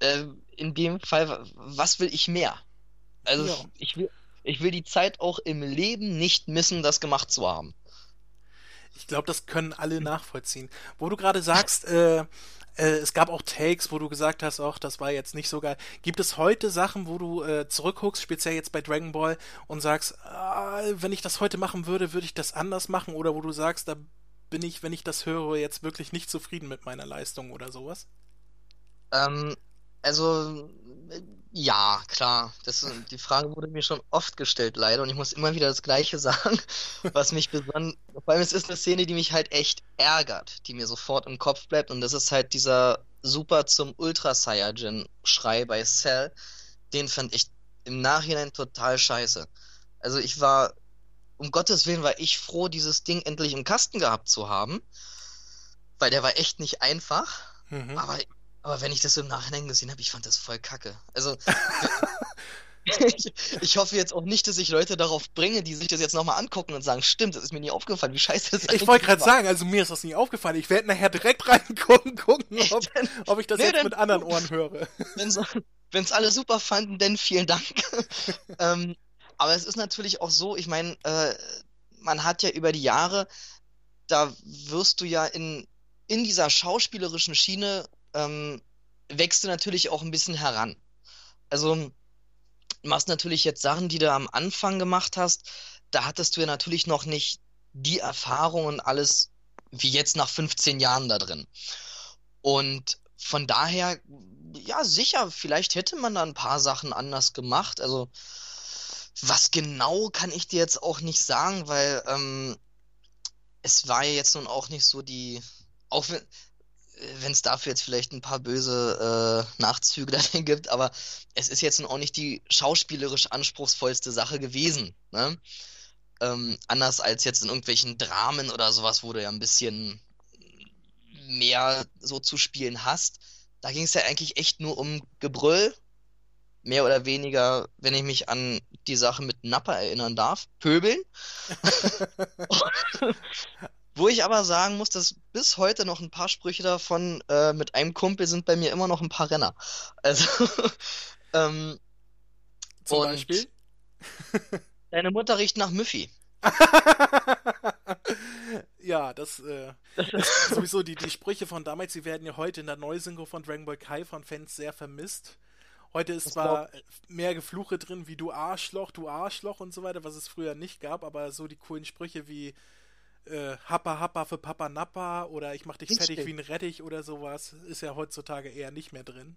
äh, in dem Fall, was will ich mehr? Also ja. ich will, ich will die Zeit auch im Leben nicht missen, das gemacht zu haben. Ich glaube, das können alle nachvollziehen. Wo du gerade sagst, äh, äh, es gab auch Takes, wo du gesagt hast, auch das war jetzt nicht so geil. Gibt es heute Sachen, wo du äh, zurückguckst, speziell jetzt bei Dragon Ball und sagst, ah, wenn ich das heute machen würde, würde ich das anders machen? Oder wo du sagst, da bin ich, wenn ich das höre, jetzt wirklich nicht zufrieden mit meiner Leistung oder sowas? Ähm, also ja, klar. Das, die Frage wurde mir schon oft gestellt, leider, und ich muss immer wieder das Gleiche [LAUGHS] sagen, was mich besonders. Vor allem, es ist eine Szene, die mich halt echt ärgert, die mir sofort im Kopf bleibt, und das ist halt dieser Super zum Ultra Saiyajin-Schrei bei Cell. Den fand ich im Nachhinein total scheiße. Also, ich war um Gottes Willen war ich froh, dieses Ding endlich im Kasten gehabt zu haben. Weil der war echt nicht einfach. Mhm. Aber, aber wenn ich das im Nachhinein gesehen habe, ich fand das voll kacke. Also. ich, [LAUGHS] ich, hoffe jetzt auch nicht, dass ich Leute darauf bringe, die sich das jetzt nochmal angucken und sagen, stimmt, das ist mir nie aufgefallen, wie scheiße das ist. Ich wollte gerade sagen, also mir ist das nie aufgefallen. Ich werde nachher direkt reingucken, [LAUGHS] gucken, ob, ob ich das nee, jetzt mit anderen Ohren höre. Wenn es alle super fanden, denn vielen Dank. [LAUGHS] ähm, aber es ist natürlich auch so, ich meine, äh, man hat ja über die Jahre, da wirst du ja in, in dieser schauspielerischen Schiene, ähm, wächst du natürlich auch ein bisschen heran. Also, du machst natürlich jetzt Sachen, die du am Anfang gemacht hast, da hattest du ja natürlich noch nicht die Erfahrung und alles wie jetzt nach 15 Jahren da drin. Und von daher, ja, sicher, vielleicht hätte man da ein paar Sachen anders gemacht. Also, was genau kann ich dir jetzt auch nicht sagen, weil ähm, es war ja jetzt nun auch nicht so die, auch wenn wenn es dafür jetzt vielleicht ein paar böse äh, Nachzüge [LAUGHS] darin gibt, aber es ist jetzt nun auch nicht die schauspielerisch anspruchsvollste Sache gewesen. Ne? Ähm, anders als jetzt in irgendwelchen Dramen oder sowas, wo du ja ein bisschen mehr so zu spielen hast. Da ging es ja eigentlich echt nur um Gebrüll mehr oder weniger, wenn ich mich an die Sache mit Nappa erinnern darf, pöbeln. [LAUGHS] [LAUGHS] Wo ich aber sagen muss, dass bis heute noch ein paar Sprüche davon äh, mit einem Kumpel sind bei mir immer noch ein paar Renner. Also, [LAUGHS] ähm, Zum Beispiel? [LAUGHS] Deine Mutter riecht nach Müffi. [LAUGHS] ja, das, äh, das sowieso die, die Sprüche von damals, die werden ja heute in der Neusynchro von Dragon Ball Kai von Fans sehr vermisst. Heute ist zwar mehr Gefluche drin wie du Arschloch, du Arschloch und so weiter, was es früher nicht gab, aber so die coolen Sprüche wie äh, Happa Happa für Papa Nappa oder ich mach dich Richtig. fertig wie ein Rettich oder sowas, ist ja heutzutage eher nicht mehr drin.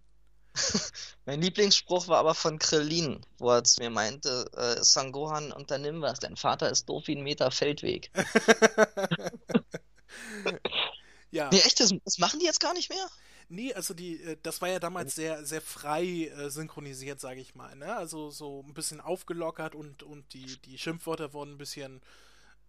[LAUGHS] mein Lieblingsspruch war aber von Krillin, wo er zu mir meinte, äh, Sangohan, unternimm was, dein Vater ist doof wie ein Meter Feldweg. [LAUGHS] ja. Nee, echt, das, das, machen die jetzt gar nicht mehr? Nee, also die, äh, das war ja damals sehr, sehr frei äh, synchronisiert, sage ich mal. Ne? Also so ein bisschen aufgelockert und, und die, die Schimpfwörter wurden ein bisschen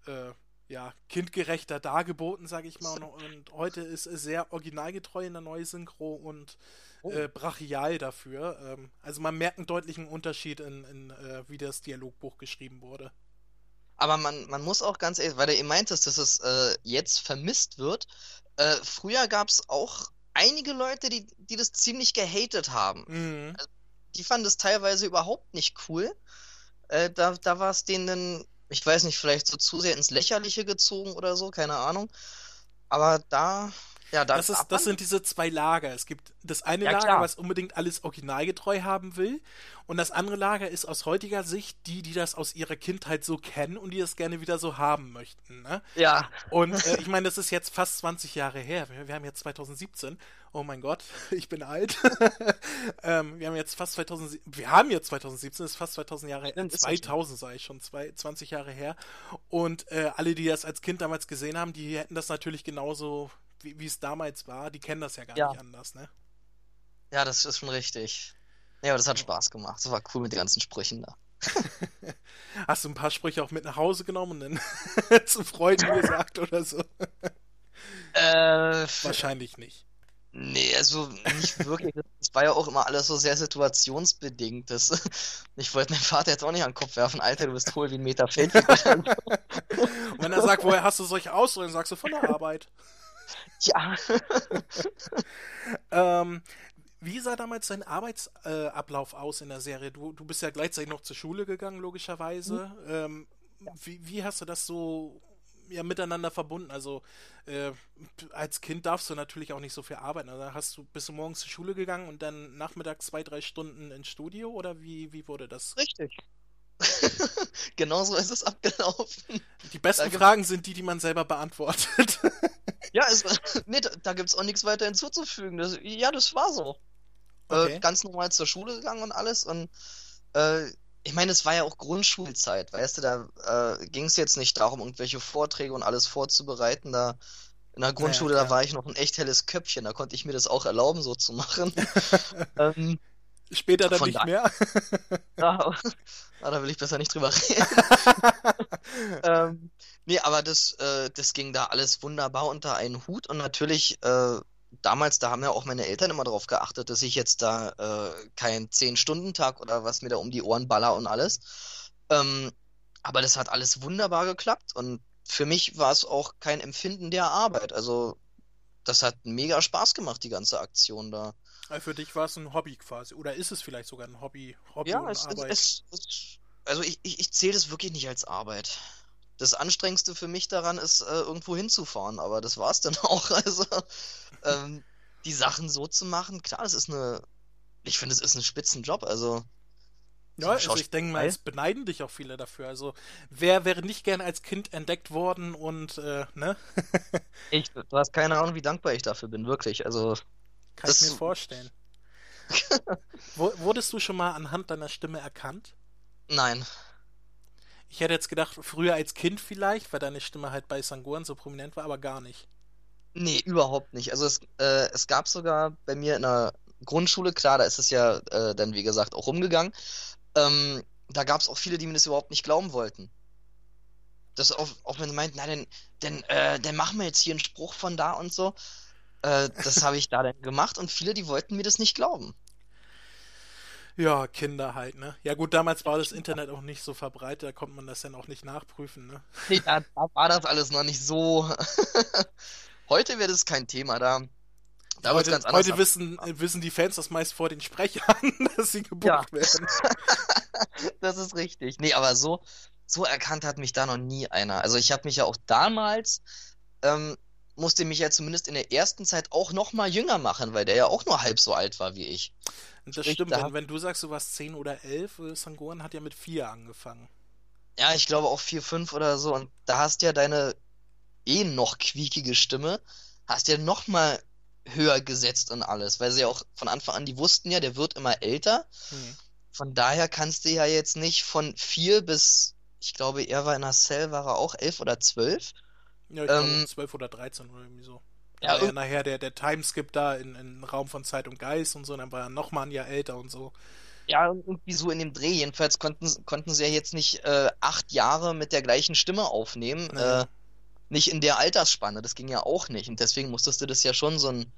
äh, ja, kindgerechter dargeboten, sage ich mal. Und, heute ist es sehr originalgetreu in der neuen Synchro und oh. äh, brachial dafür. Ähm, also man merkt einen deutlichen Unterschied in, in äh, wie das Dialogbuch geschrieben wurde. Aber man, man muss auch ganz ehrlich, weil du eben meintest, dass es äh, jetzt vermisst wird. Äh, früher gab es auch einige Leute, die, die das ziemlich gehatet haben. Mhm. Also, die fanden das teilweise überhaupt nicht cool. Äh, da da war es denen ich weiß nicht, vielleicht so zu sehr ins Lächerliche gezogen oder so, keine Ahnung. Aber da, ja, da das, ist, das sind diese zwei Lager. Es gibt das eine ja, Lager, klar. was unbedingt alles originalgetreu haben will. Und das andere Lager ist aus heutiger Sicht die, die das aus ihrer Kindheit so kennen und die das gerne wieder so haben möchten. Ne? Ja. Und äh, ich meine, das ist jetzt fast 20 Jahre her. Wir, wir haben jetzt 2017. Oh mein Gott, [LAUGHS] ich bin alt. [LAUGHS] ähm, wir haben jetzt fast 2000, wir haben jetzt 2017, ist fast 2000 Jahre, her. 2000 sei ich schon, zwei, 20 Jahre her. Und äh, alle, die das als Kind damals gesehen haben, die hätten das natürlich genauso, wie es damals war. Die kennen das ja gar ja. nicht anders, ne? Ja, das ist schon richtig. Ja, aber das hat Spaß gemacht. Das war cool mit den ganzen Sprüchen da. [LAUGHS] Hast du ein paar Sprüche auch mit nach Hause genommen und dann [LAUGHS] zu Freunden gesagt oder so? [LAUGHS] Äh, Wahrscheinlich nicht. Nee, also nicht wirklich. Das war ja auch immer alles so sehr situationsbedingt. Das, ich wollte meinem Vater jetzt auch nicht an den Kopf werfen, Alter, du bist hohl wie ein Meter Feld. Und wenn er sagt, woher hast du solche Ausdrücke, sagst du von der Arbeit. Ja. [LAUGHS] ähm, wie sah damals dein Arbeitsablauf äh, aus in der Serie? Du, du bist ja gleichzeitig noch zur Schule gegangen, logischerweise. Mhm. Ähm, ja. wie, wie hast du das so ja, miteinander verbunden? Also äh, als Kind darfst du natürlich auch nicht so viel arbeiten. Also hast du, bist du morgens zur Schule gegangen und dann nachmittags zwei, drei Stunden ins Studio oder wie, wie wurde das? Richtig. [LAUGHS] Genauso ist es abgelaufen. Die besten Fragen sind die, die man selber beantwortet. [LAUGHS] ja, es, [LAUGHS] nee, da, da gibt es auch nichts weiter hinzuzufügen. Das, ja, das war so. Äh, okay. Äh, ganz normal zur Schule gegangen und alles. Und äh, ich meine, es war ja auch Grundschulzeit, weißt du, da äh, ging es jetzt nicht darum, irgendwelche Vorträge und alles vorzubereiten. Da in der Grundschule, ja, da war ich noch ein echt helles Köpfchen, da konnte ich mir das auch erlauben, so zu machen. [LAUGHS] ähm, Später dann nicht da mehr. ja, [LAUGHS] da will ich besser nicht drüber reden. ähm, nee, aber das, äh, das ging da alles wunderbar unter einen Hut und natürlich äh, damals, da haben ja auch meine Eltern immer darauf geachtet, dass ich jetzt da äh, keinen 10-Stunden-Tag oder was mir da um die Ohren baller und alles. Ähm, aber das hat alles wunderbar geklappt und für mich war es auch kein Empfinden der Arbeit. Also, das hat mega Spaß gemacht, die ganze Aktion da. Also für dich war es ein Hobby quasi. Oder ist es vielleicht sogar ein Hobby? Hobby ja, es, es, es, also ich, ich, ich zähle das wirklich nicht als Arbeit das Anstrengendste für mich daran ist, äh, irgendwo hinzufahren, aber das war es dann [LAUGHS] auch. Also, ähm, die Sachen so zu machen, klar, es ist eine, ich finde, es ist ein Spitzenjob, also. Ja, also ich denke mal, es beneiden dich auch viele dafür. Also, wer wäre nicht gern als Kind entdeckt worden und, äh, ne? [LAUGHS] ich, du hast keine Ahnung, wie dankbar ich dafür bin, wirklich. Also. Kann das... ich mir vorstellen. [LAUGHS] Wurdest du schon mal anhand deiner Stimme erkannt? Nein. Ich hätte jetzt gedacht, früher als Kind vielleicht, weil deine Stimme halt bei Sangoran so prominent war, aber gar nicht. Nee, überhaupt nicht. Also es, äh, es gab sogar bei mir in der Grundschule, klar, da ist es ja äh, dann wie gesagt auch rumgegangen, ähm, da gab es auch viele, die mir das überhaupt nicht glauben wollten. Das auch, auch wenn sie meinten, nein, dann, dann, äh, dann machen wir jetzt hier einen Spruch von da und so. Äh, das [LAUGHS] habe ich da dann gemacht und viele, die wollten mir das nicht glauben. Ja, Kinder halt, ne? Ja gut, damals war das Internet auch nicht so verbreitet, da konnte man das dann auch nicht nachprüfen, ne? [LAUGHS] Nee, da, da war das alles noch nicht so. [LAUGHS] heute wäre das kein Thema, da. da heute ganz anders heute wissen, wissen die Fans das meist vor den Sprechern, [LAUGHS] dass sie gebucht ja. werden. das ist richtig. Nee, aber so, so erkannt hat mich da noch nie einer. Also ich habe mich ja auch damals, ähm, musste mich ja zumindest in der ersten Zeit auch noch mal jünger machen, weil der ja auch nur halb so alt war wie ich. Das Sprich, stimmt, da wenn, wenn, du sagst, du warst 10 oder 11, äh, Sangoran hat ja mit 4 angefangen. Ja, ich glaube auch 4, 5 oder so. Und da hast ja deine eh noch quiekige Stimme, hast ja noch mal höher gesetzt und alles, weil sie ja auch von Anfang an, die wussten ja, der wird immer älter. Hm. Von daher kannst du ja jetzt nicht von 4 bis, ich glaube, er war in der Cell, war er auch 11 oder 12. Ja, ich ähm, glaube 12 oder 13 oder irgendwie so. Ja, ja nachher der, der Timeskip da in, in Raum von Zeit und Geist und so, dann war er nochmal ein Jahr älter und so. Ja, irgendwie so in dem Dreh. Jedenfalls konnten, konnten sie ja jetzt nicht äh, acht Jahre mit der gleichen Stimme aufnehmen. Nee. Äh, nicht in der Altersspanne. Das ging ja auch nicht. Und deswegen musstest du das ja schon so ein,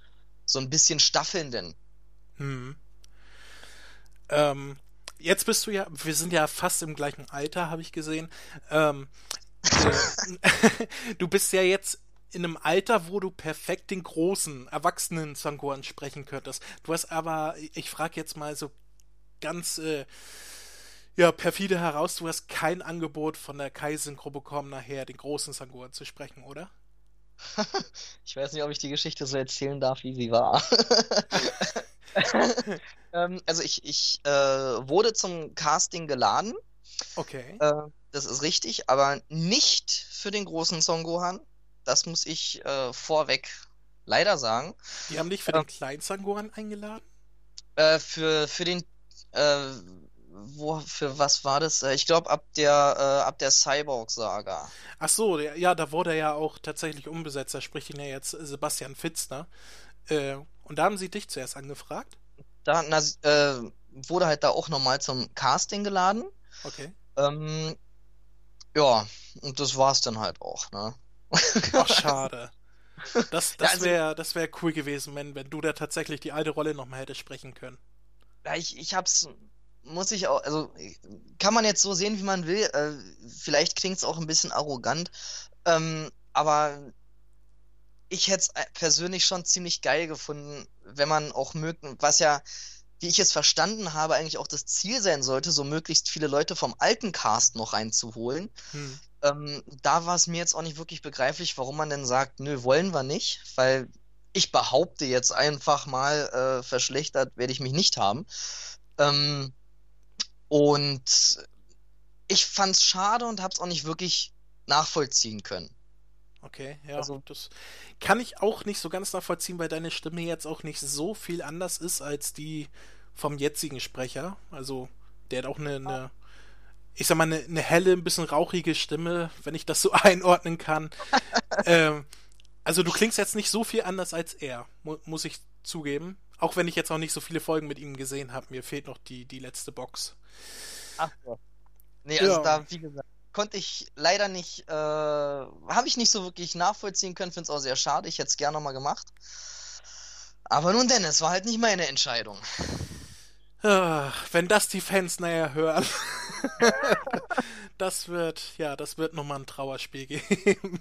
so ein bisschen staffeln, denn. Hm. Ähm, jetzt bist du ja, wir sind ja fast im gleichen Alter, habe ich gesehen. Ähm, äh, [LAUGHS] du bist ja jetzt in einem Alter, wo du perfekt den großen, erwachsenen Sangoran sprechen könntest. Du hast aber, ich frage jetzt mal so ganz äh, ja, perfide heraus, du hast kein Angebot von der Kai-Synchro bekommen, nachher den großen Sangoran zu sprechen, oder? [LAUGHS] ich weiß nicht, ob ich die Geschichte so erzählen darf, wie sie war. [LAUGHS] ähm, also ich, ich äh, wurde zum Casting geladen. Okay. Äh, das ist richtig, aber nicht für den großen Son Gohan. Das muss ich äh, vorweg leider sagen. Die haben dich für den kleinen Son Gohan eingeladen? Äh, für, für den äh, wo, für was war das? Äh, ich glaube ab der äh, ab der Cyborg-Saga. Ach so, ja, da wurde er ja auch tatsächlich umbesetzt. Da spricht ihn ja jetzt Sebastian Fitzner. Äh, und da haben sie dich zuerst angefragt? Da na, äh, wurde halt da auch nochmal zum Casting geladen. Okay. Ähm, ja, und das war's dann halt auch, ne? Ach, schade. Das, das ja, also, wäre das wär cool gewesen, wenn, wenn du da tatsächlich die alte Rolle nochmal hättest sprechen können. Ja, ich, ich hab's muss ich auch, also kann man jetzt so sehen, wie man will. Äh, vielleicht klingt es auch ein bisschen arrogant, ähm, aber ich hätte es persönlich schon ziemlich geil gefunden, wenn man auch mögen, was ja, wie ich es verstanden habe, eigentlich auch das Ziel sein sollte, so möglichst viele Leute vom alten Cast noch reinzuholen. Hm. Ähm, da war es mir jetzt auch nicht wirklich begreiflich, warum man denn sagt, nö, wollen wir nicht, weil ich behaupte jetzt einfach mal, äh, verschlechtert werde ich mich nicht haben. Ähm, und ich fand's schade und hab's auch nicht wirklich nachvollziehen können. Okay, ja, also, das kann ich auch nicht so ganz nachvollziehen, weil deine Stimme jetzt auch nicht so viel anders ist als die vom jetzigen Sprecher. Also, der hat auch eine, eine ich sag mal, eine, eine, helle, ein bisschen rauchige Stimme, wenn ich das so [LAUGHS] einordnen kann. ähm, also, du klingst jetzt nicht so viel anders als er, mu muss ich zugeben. Auch wenn ich jetzt auch nicht so viele Folgen mit ihm gesehen habe, mir fehlt noch die, die letzte Box. Ach so. Nee, also ja. da, wie gesagt, konnte ich leider nicht, äh, habe ich nicht so wirklich nachvollziehen können, finde es auch sehr schade, ich hätte es gerne nochmal gemacht. Aber nun denn, es war halt nicht meine Entscheidung. Ach, wenn das die Fans näher hören. [LAUGHS] das wird, ja, das wird nochmal ein Trauerspiel geben.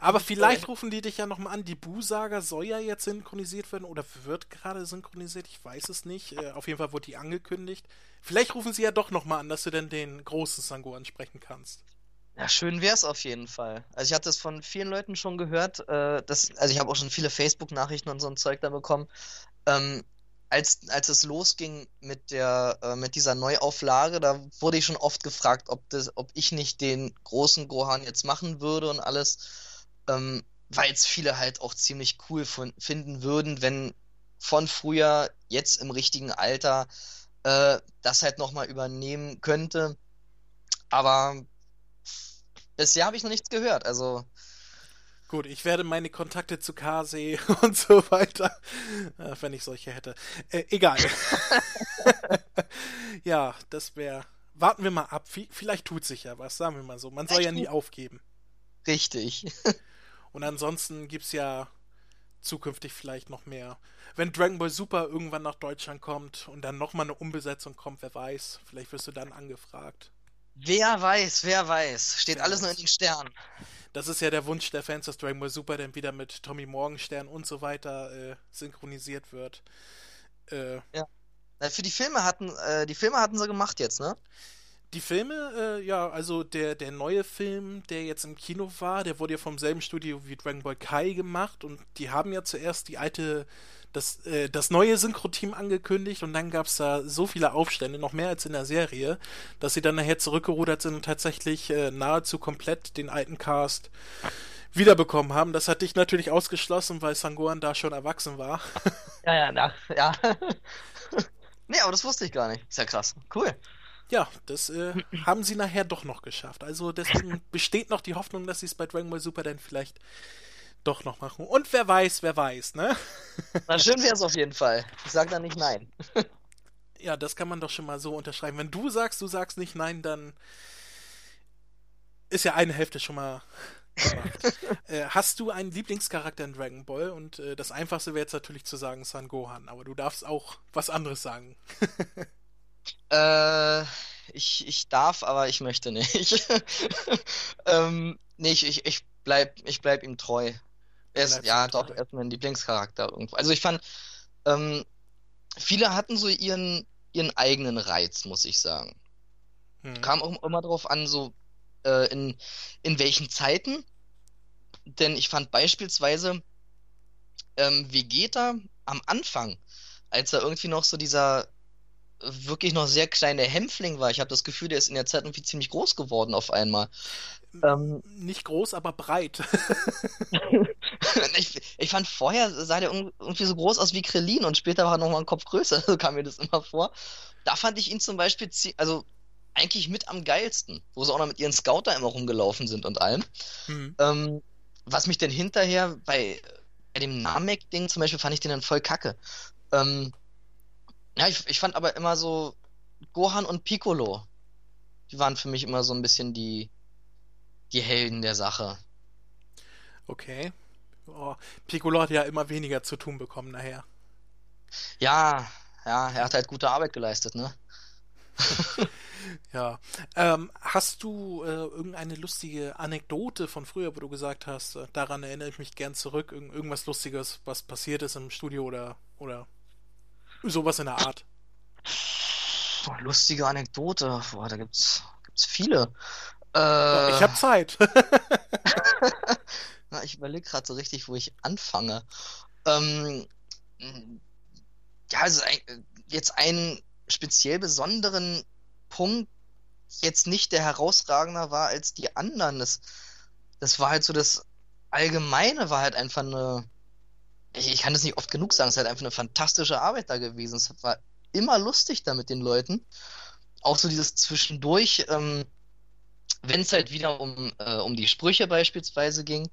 Aber vielleicht rufen die dich ja nochmal an. Die Bu-Saga soll ja jetzt synchronisiert werden oder wird gerade synchronisiert, ich weiß es nicht. Äh, auf jeden Fall wurde die angekündigt. Vielleicht rufen sie ja doch nochmal an, dass du denn den großen Sango ansprechen kannst. Ja, schön wär's auf jeden Fall. Also ich hatte es von vielen Leuten schon gehört, äh, dass, also ich habe auch schon viele Facebook-Nachrichten und so ein Zeug da bekommen, ähm, als, als es losging mit der äh, mit dieser Neuauflage, da wurde ich schon oft gefragt, ob das, ob ich nicht den großen Gohan jetzt machen würde und alles, ähm, weil es viele halt auch ziemlich cool von, finden würden, wenn von früher jetzt im richtigen Alter äh, das halt nochmal übernehmen könnte. Aber bisher habe ich noch nichts gehört, also Gut, ich werde meine Kontakte zu Kase [LAUGHS] und so weiter, äh, wenn ich solche hätte. Äh, egal. [LAUGHS] ja, das wäre. Warten wir mal ab. Vielleicht tut sich ja was, sagen wir mal so. Man soll ja nie aufgeben. Richtig. [LAUGHS] und ansonsten gibt's ja zukünftig vielleicht noch mehr. Wenn Dragon Ball Super irgendwann nach Deutschland kommt und dann nochmal eine Umbesetzung kommt, wer weiß, vielleicht wirst du dann angefragt. Wer weiß, wer weiß. Steht wer alles weiß. nur in den Sternen. Das ist ja der Wunsch der Fans, dass Dragon Ball Super dann wieder mit Tommy Morgenstern und so weiter äh, synchronisiert wird. Äh, ja. Na, für die Filme hatten, äh, die Filme hatten sie gemacht jetzt, ne? Die Filme, äh, ja, also der, der neue Film, der jetzt im Kino war, der wurde ja vom selben Studio wie Dragon Ball Kai gemacht und die haben ja zuerst die alte, das, äh, das neue Synchro-Team angekündigt und dann gab es da so viele Aufstände, noch mehr als in der Serie, dass sie dann nachher zurückgerudert sind und tatsächlich äh, nahezu komplett den alten Cast wiederbekommen haben. Das hat dich natürlich ausgeschlossen, weil Sangohan da schon erwachsen war. [LAUGHS] Ja, ja, na, ja. [LAUGHS] nee, aber das wusste ich gar nicht. Ist ja krass. Cool. Ja, das äh, haben sie nachher doch noch geschafft. Also deswegen besteht noch die Hoffnung, dass sie es bei Dragon Ball Super dann vielleicht doch noch machen. Und wer weiß, wer weiß, ne? Na, schön wäre es auf jeden Fall. Ich sag da nicht nein. [LAUGHS] ja, das kann man doch schon mal so unterschreiben. Wenn du sagst, du sagst nicht nein, dann ist ja eine Hälfte schon mal [LAUGHS] äh, hast du einen Lieblingscharakter in Dragon Ball? Und äh, das Einfachste wäre jetzt natürlich zu sagen San Gohan, aber du darfst auch was anderes sagen. [LAUGHS] äh, ich, ich darf, aber ich möchte nicht. ähm, nee, ich, ich, ich, bleib, ich bleib ihm treu. Er ist, ja, doch, er ist mein Lieblingscharakter irgendwo. Also ich fand, ähm, viele hatten so ihren, ihren eigenen Reiz, muss ich sagen. Hm. Kam auch immer darauf an, so äh, in, in welchen Zeiten. Denn ich fand beispielsweise ähm, Vegeta am Anfang, als er irgendwie noch so dieser wirklich noch sehr kleine Hämpfling war. Ich habe das Gefühl, der ist in der Zeit irgendwie ziemlich groß geworden auf einmal. Ähm, Nicht groß, aber breit. [LAUGHS] [LAUGHS] ich, ich, fand vorher sah der irgendwie so groß aus wie Krillin und später war er noch mal ein Kopf größer, [LAUGHS] so kam mir das immer vor. Da fand ich ihn zum Beispiel, also eigentlich mit am geilsten, wo sie auch noch mit ihren Scouter immer rumgelaufen sind und allem. Mhm. Ähm, was mich denn hinterher bei, bei dem Namek-Ding zum Beispiel fand ich den dann voll kacke. Ähm, ja, ich, ich fand aber immer so Gohan und Piccolo, die waren für mich immer so ein bisschen die, die Helden der Sache. Okay. Oh, Piccolo hat ja immer weniger zu tun bekommen nachher. Ja, ja, er hat halt gute Arbeit geleistet, ne? [LAUGHS] ja. Ähm, hast du äh, irgendeine lustige Anekdote von früher, wo du gesagt hast, äh, daran erinnere ich mich gern zurück, Irgend irgendwas Lustiges, was passiert ist im Studio oder, oder sowas in der Art? Boah, lustige Anekdote, Boah, da gibt's, gibt's viele. Äh, ich habe Zeit. [LAUGHS] Na, ich überlege gerade so richtig, wo ich anfange. Ähm, ja, also jetzt ein speziell besonderen Punkt jetzt nicht der herausragender war als die anderen. Das, das war halt so das Allgemeine war halt einfach eine, ich, ich kann das nicht oft genug sagen, es ist halt einfach eine fantastische Arbeit da gewesen. Es war immer lustig da mit den Leuten. Auch so dieses Zwischendurch, ähm, wenn es halt wieder um, äh, um die Sprüche beispielsweise ging,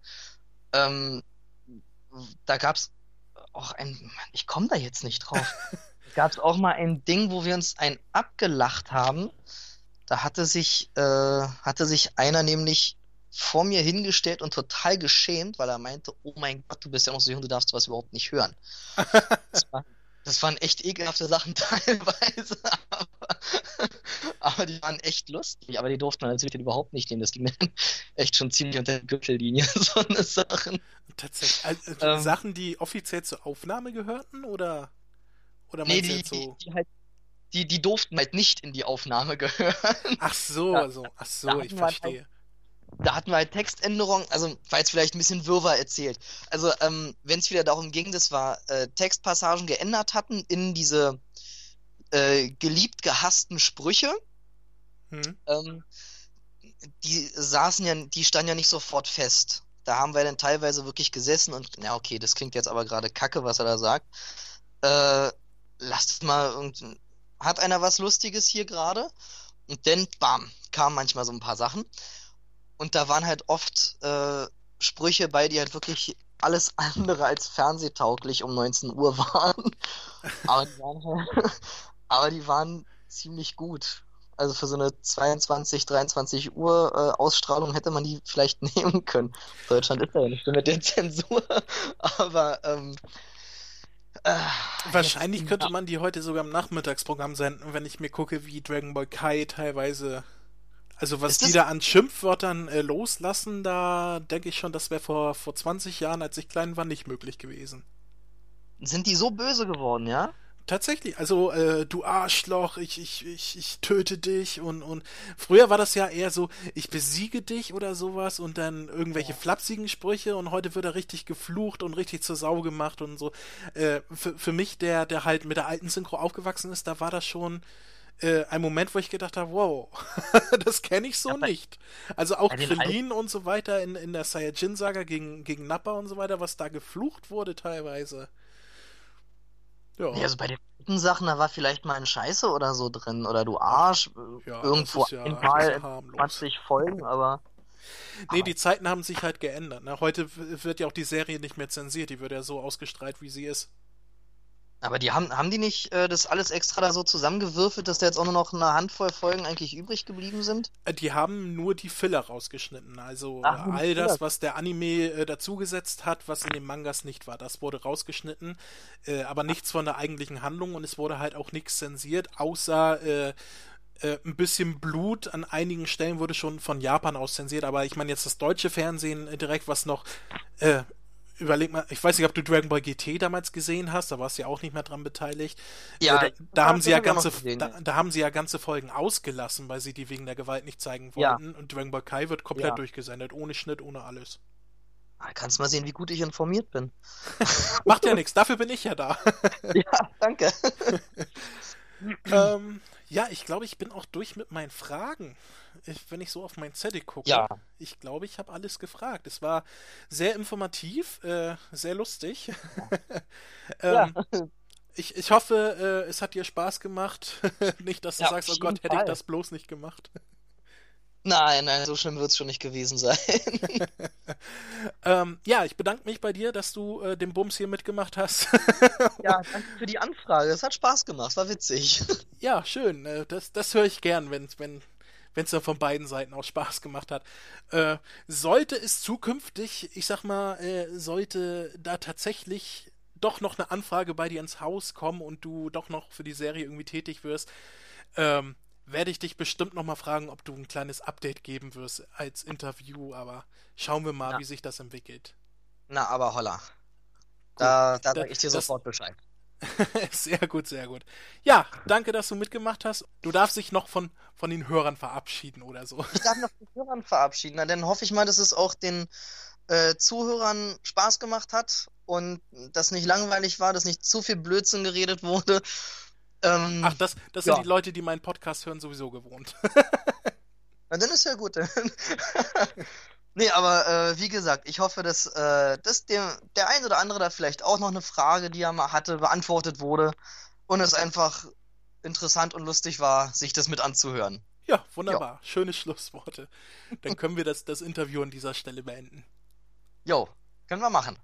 ähm, da gab es auch ein, ich komme da jetzt nicht drauf. gab [LAUGHS] es auch mal ein Ding, wo wir uns ein abgelacht haben. Da hatte sich, äh, hatte sich einer nämlich vor mir hingestellt und total geschämt, weil er meinte, oh mein Gott, du bist ja noch so jung, du darfst was überhaupt nicht hören. [LAUGHS] das, war, das, waren echt ekelhafte Sachen [LAUGHS] teilweise, aber, aber, die waren echt lustig. Aber die durften man natürlich überhaupt nicht nehmen. Das ging dann [LAUGHS] echt schon ziemlich unter der Gürtellinie, [LAUGHS] so eine Sachen. Tatsächlich. Also, ähm, Sachen, die offiziell zur Aufnahme gehörten, oder? Oder nee, die, so? die, die, halt, die, die durften halt nicht in die Aufnahme gehören. Ach so, da, also, ach so, ich verstehe. Da hatten wir halt Textänderungen, also war jetzt vielleicht ein bisschen wirrwarr erzählt. Also, ähm, wenn es wieder darum ging, dass wir äh, Textpassagen geändert hatten in diese äh, geliebt gehassten Sprüche, hm. ähm, die saßen ja, die standen ja nicht sofort fest. Da haben wir dann teilweise wirklich gesessen und, ja, okay, das klingt jetzt aber gerade kacke, was er da sagt. Äh, lasst mal irgendein, hat einer was Lustiges hier gerade? Und dann, bam, kamen manchmal so ein paar Sachen. Und da waren halt oft äh, Sprüche bei, die halt wirklich alles andere als fernsehtauglich um 19 Uhr waren. [LAUGHS] aber, die waren halt, [LAUGHS] aber die waren ziemlich gut. Also für so eine 22, 23 Uhr äh, Ausstrahlung hätte man die vielleicht [LAUGHS] nehmen können. Deutschland ist ja nicht mit der Zensur. Aber ähm, äh, Wahrscheinlich könnte man die heute sogar im Nachmittagsprogramm senden, wenn ich mir gucke, wie Dragon Ball Kai teilweise. Also was die da an Schimpfwörtern äh, loslassen, da denke ich schon, das wäre vor, vor 20 Jahren, als ich klein war, nicht möglich gewesen. Sind die so böse geworden, ja? tatsächlich. Also, äh, du Arschloch, ich, ich, ich, ich töte dich und, und früher war das ja eher so, ich besiege dich oder sowas und dann irgendwelche ja. flapsigen Sprüche und heute wird er richtig geflucht und richtig zur Sau gemacht und so. Äh, für, für mich, der, der halt mit der alten Synchro aufgewachsen ist, da war das schon äh, ein Moment, wo ich gedacht habe, wow, [LAUGHS] das kenne ich so ja, nicht. Also auch Krillin und so weiter in, in der Saiyajin-Saga gegen, gegen Nappa und so weiter, was da geflucht wurde teilweise. Ja. ja also bei den guten Sachen, da war vielleicht mal ein Scheiße oder so drin, oder du Arsch, ja, irgendwo ja, ein paar 20 Folgen, aber... Nee, die Zeiten haben sich halt geändert. Ne? Heute wird ja auch die Serie nicht mehr zensiert, die wird ja so ausgestrahlt, wie sie ist. Aber die haben, haben die nicht äh, das alles extra da so zusammengewürfelt, dass da jetzt auch nur noch eine Handvoll Folgen eigentlich übrig geblieben sind? Äh, die haben nur die Filler rausgeschnitten. Also Ach, all das, was der Anime äh, dazugesetzt hat, was in den Mangas nicht war, das wurde rausgeschnitten. Äh, aber nichts von der eigentlichen Handlung und es wurde halt auch nichts zensiert, außer äh, äh, ein bisschen Blut an einigen Stellen wurde schon von Japan aus zensiert, aber ich meine jetzt das deutsche Fernsehen äh, direkt, was noch äh, überleg mal, ich weiß nicht, ob du Dragon Ball GT damals gesehen hast, da warst du ja auch nicht mehr dran beteiligt. Ja, äh, da, da haben sie ja ganze, gesehen, da, da, haben sie ja ganze Folgen ausgelassen, weil sie die wegen der Gewalt nicht zeigen wollten. Ja. Und Dragon Ball Kai wird komplett ja. durchgesendet, ohne Schnitt, ohne alles. Ah, kannst mal sehen, wie gut ich informiert bin. [LAUGHS] Macht ja nichts, dafür bin ich ja da. [LAUGHS] ja, danke. [LAUGHS] ähm, ja, ich glaube, ich bin auch durch mit meinen Fragen ich, wenn ich so auf mein Zettel gucke, ja. ich glaube, ich habe alles gefragt. Es war sehr informativ, äh, sehr lustig. [LAUGHS] [LAUGHS] ähm, ja. ich, ich hoffe, äh, es hat dir Spaß gemacht. [LAUGHS] nicht, dass du ja, sagst, oh Gott, Fall. hätte ich das bloß nicht gemacht. Nein, nein, so schlimm wird es schon nicht gewesen sein. [LAUGHS] ähm, ja, ich bedanke mich bei dir, dass du äh, den Bums hier mitgemacht hast. [LAUGHS] ja, danke für die Anfrage. Es hat Spaß gemacht, war witzig. [LAUGHS] Ja, schön. Äh, das, das höre ich gern, wenn, wenn wenn es dann von beiden Seiten aus Spaß gemacht hat. Äh, sollte es zukünftig, ich sag mal, äh, sollte da tatsächlich doch noch eine Anfrage bei dir ins Haus kommen und du doch noch für die Serie irgendwie tätig wirst, ähm, werde ich dich bestimmt noch mal fragen, ob du ein kleines Update geben wirst als Interview, aber schauen wir mal, ja. wie sich das entwickelt. Na, aber holla. Da, da sage ich dir sofort Bescheid. [LAUGHS] sehr gut, sehr gut. Ja, danke, dass du mitgemacht hast. Du darfst dich noch von, von den Hörern verabschieden oder so. Ich darf noch von den Hörern verabschieden. Na, dann hoffe ich mal, dass es auch den äh, Zuhörern Spaß gemacht hat und dass nicht langweilig war, dass nicht zu viel Blödsinn geredet wurde. Ähm, Ach, das, das ja. sind die Leute, die meinen Podcast hören, sowieso gewohnt. [LAUGHS] Na, dann ist ja gut. [LAUGHS] Nee, aber äh, wie gesagt, ich hoffe, dass, äh, dass dem, der ein oder andere da vielleicht auch noch eine Frage, die er mal hatte, beantwortet wurde und es einfach interessant und lustig war, sich das mit anzuhören. Ja, wunderbar. Jo. Schöne Schlussworte. Dann können wir das, das Interview an dieser Stelle beenden. Jo, können wir machen.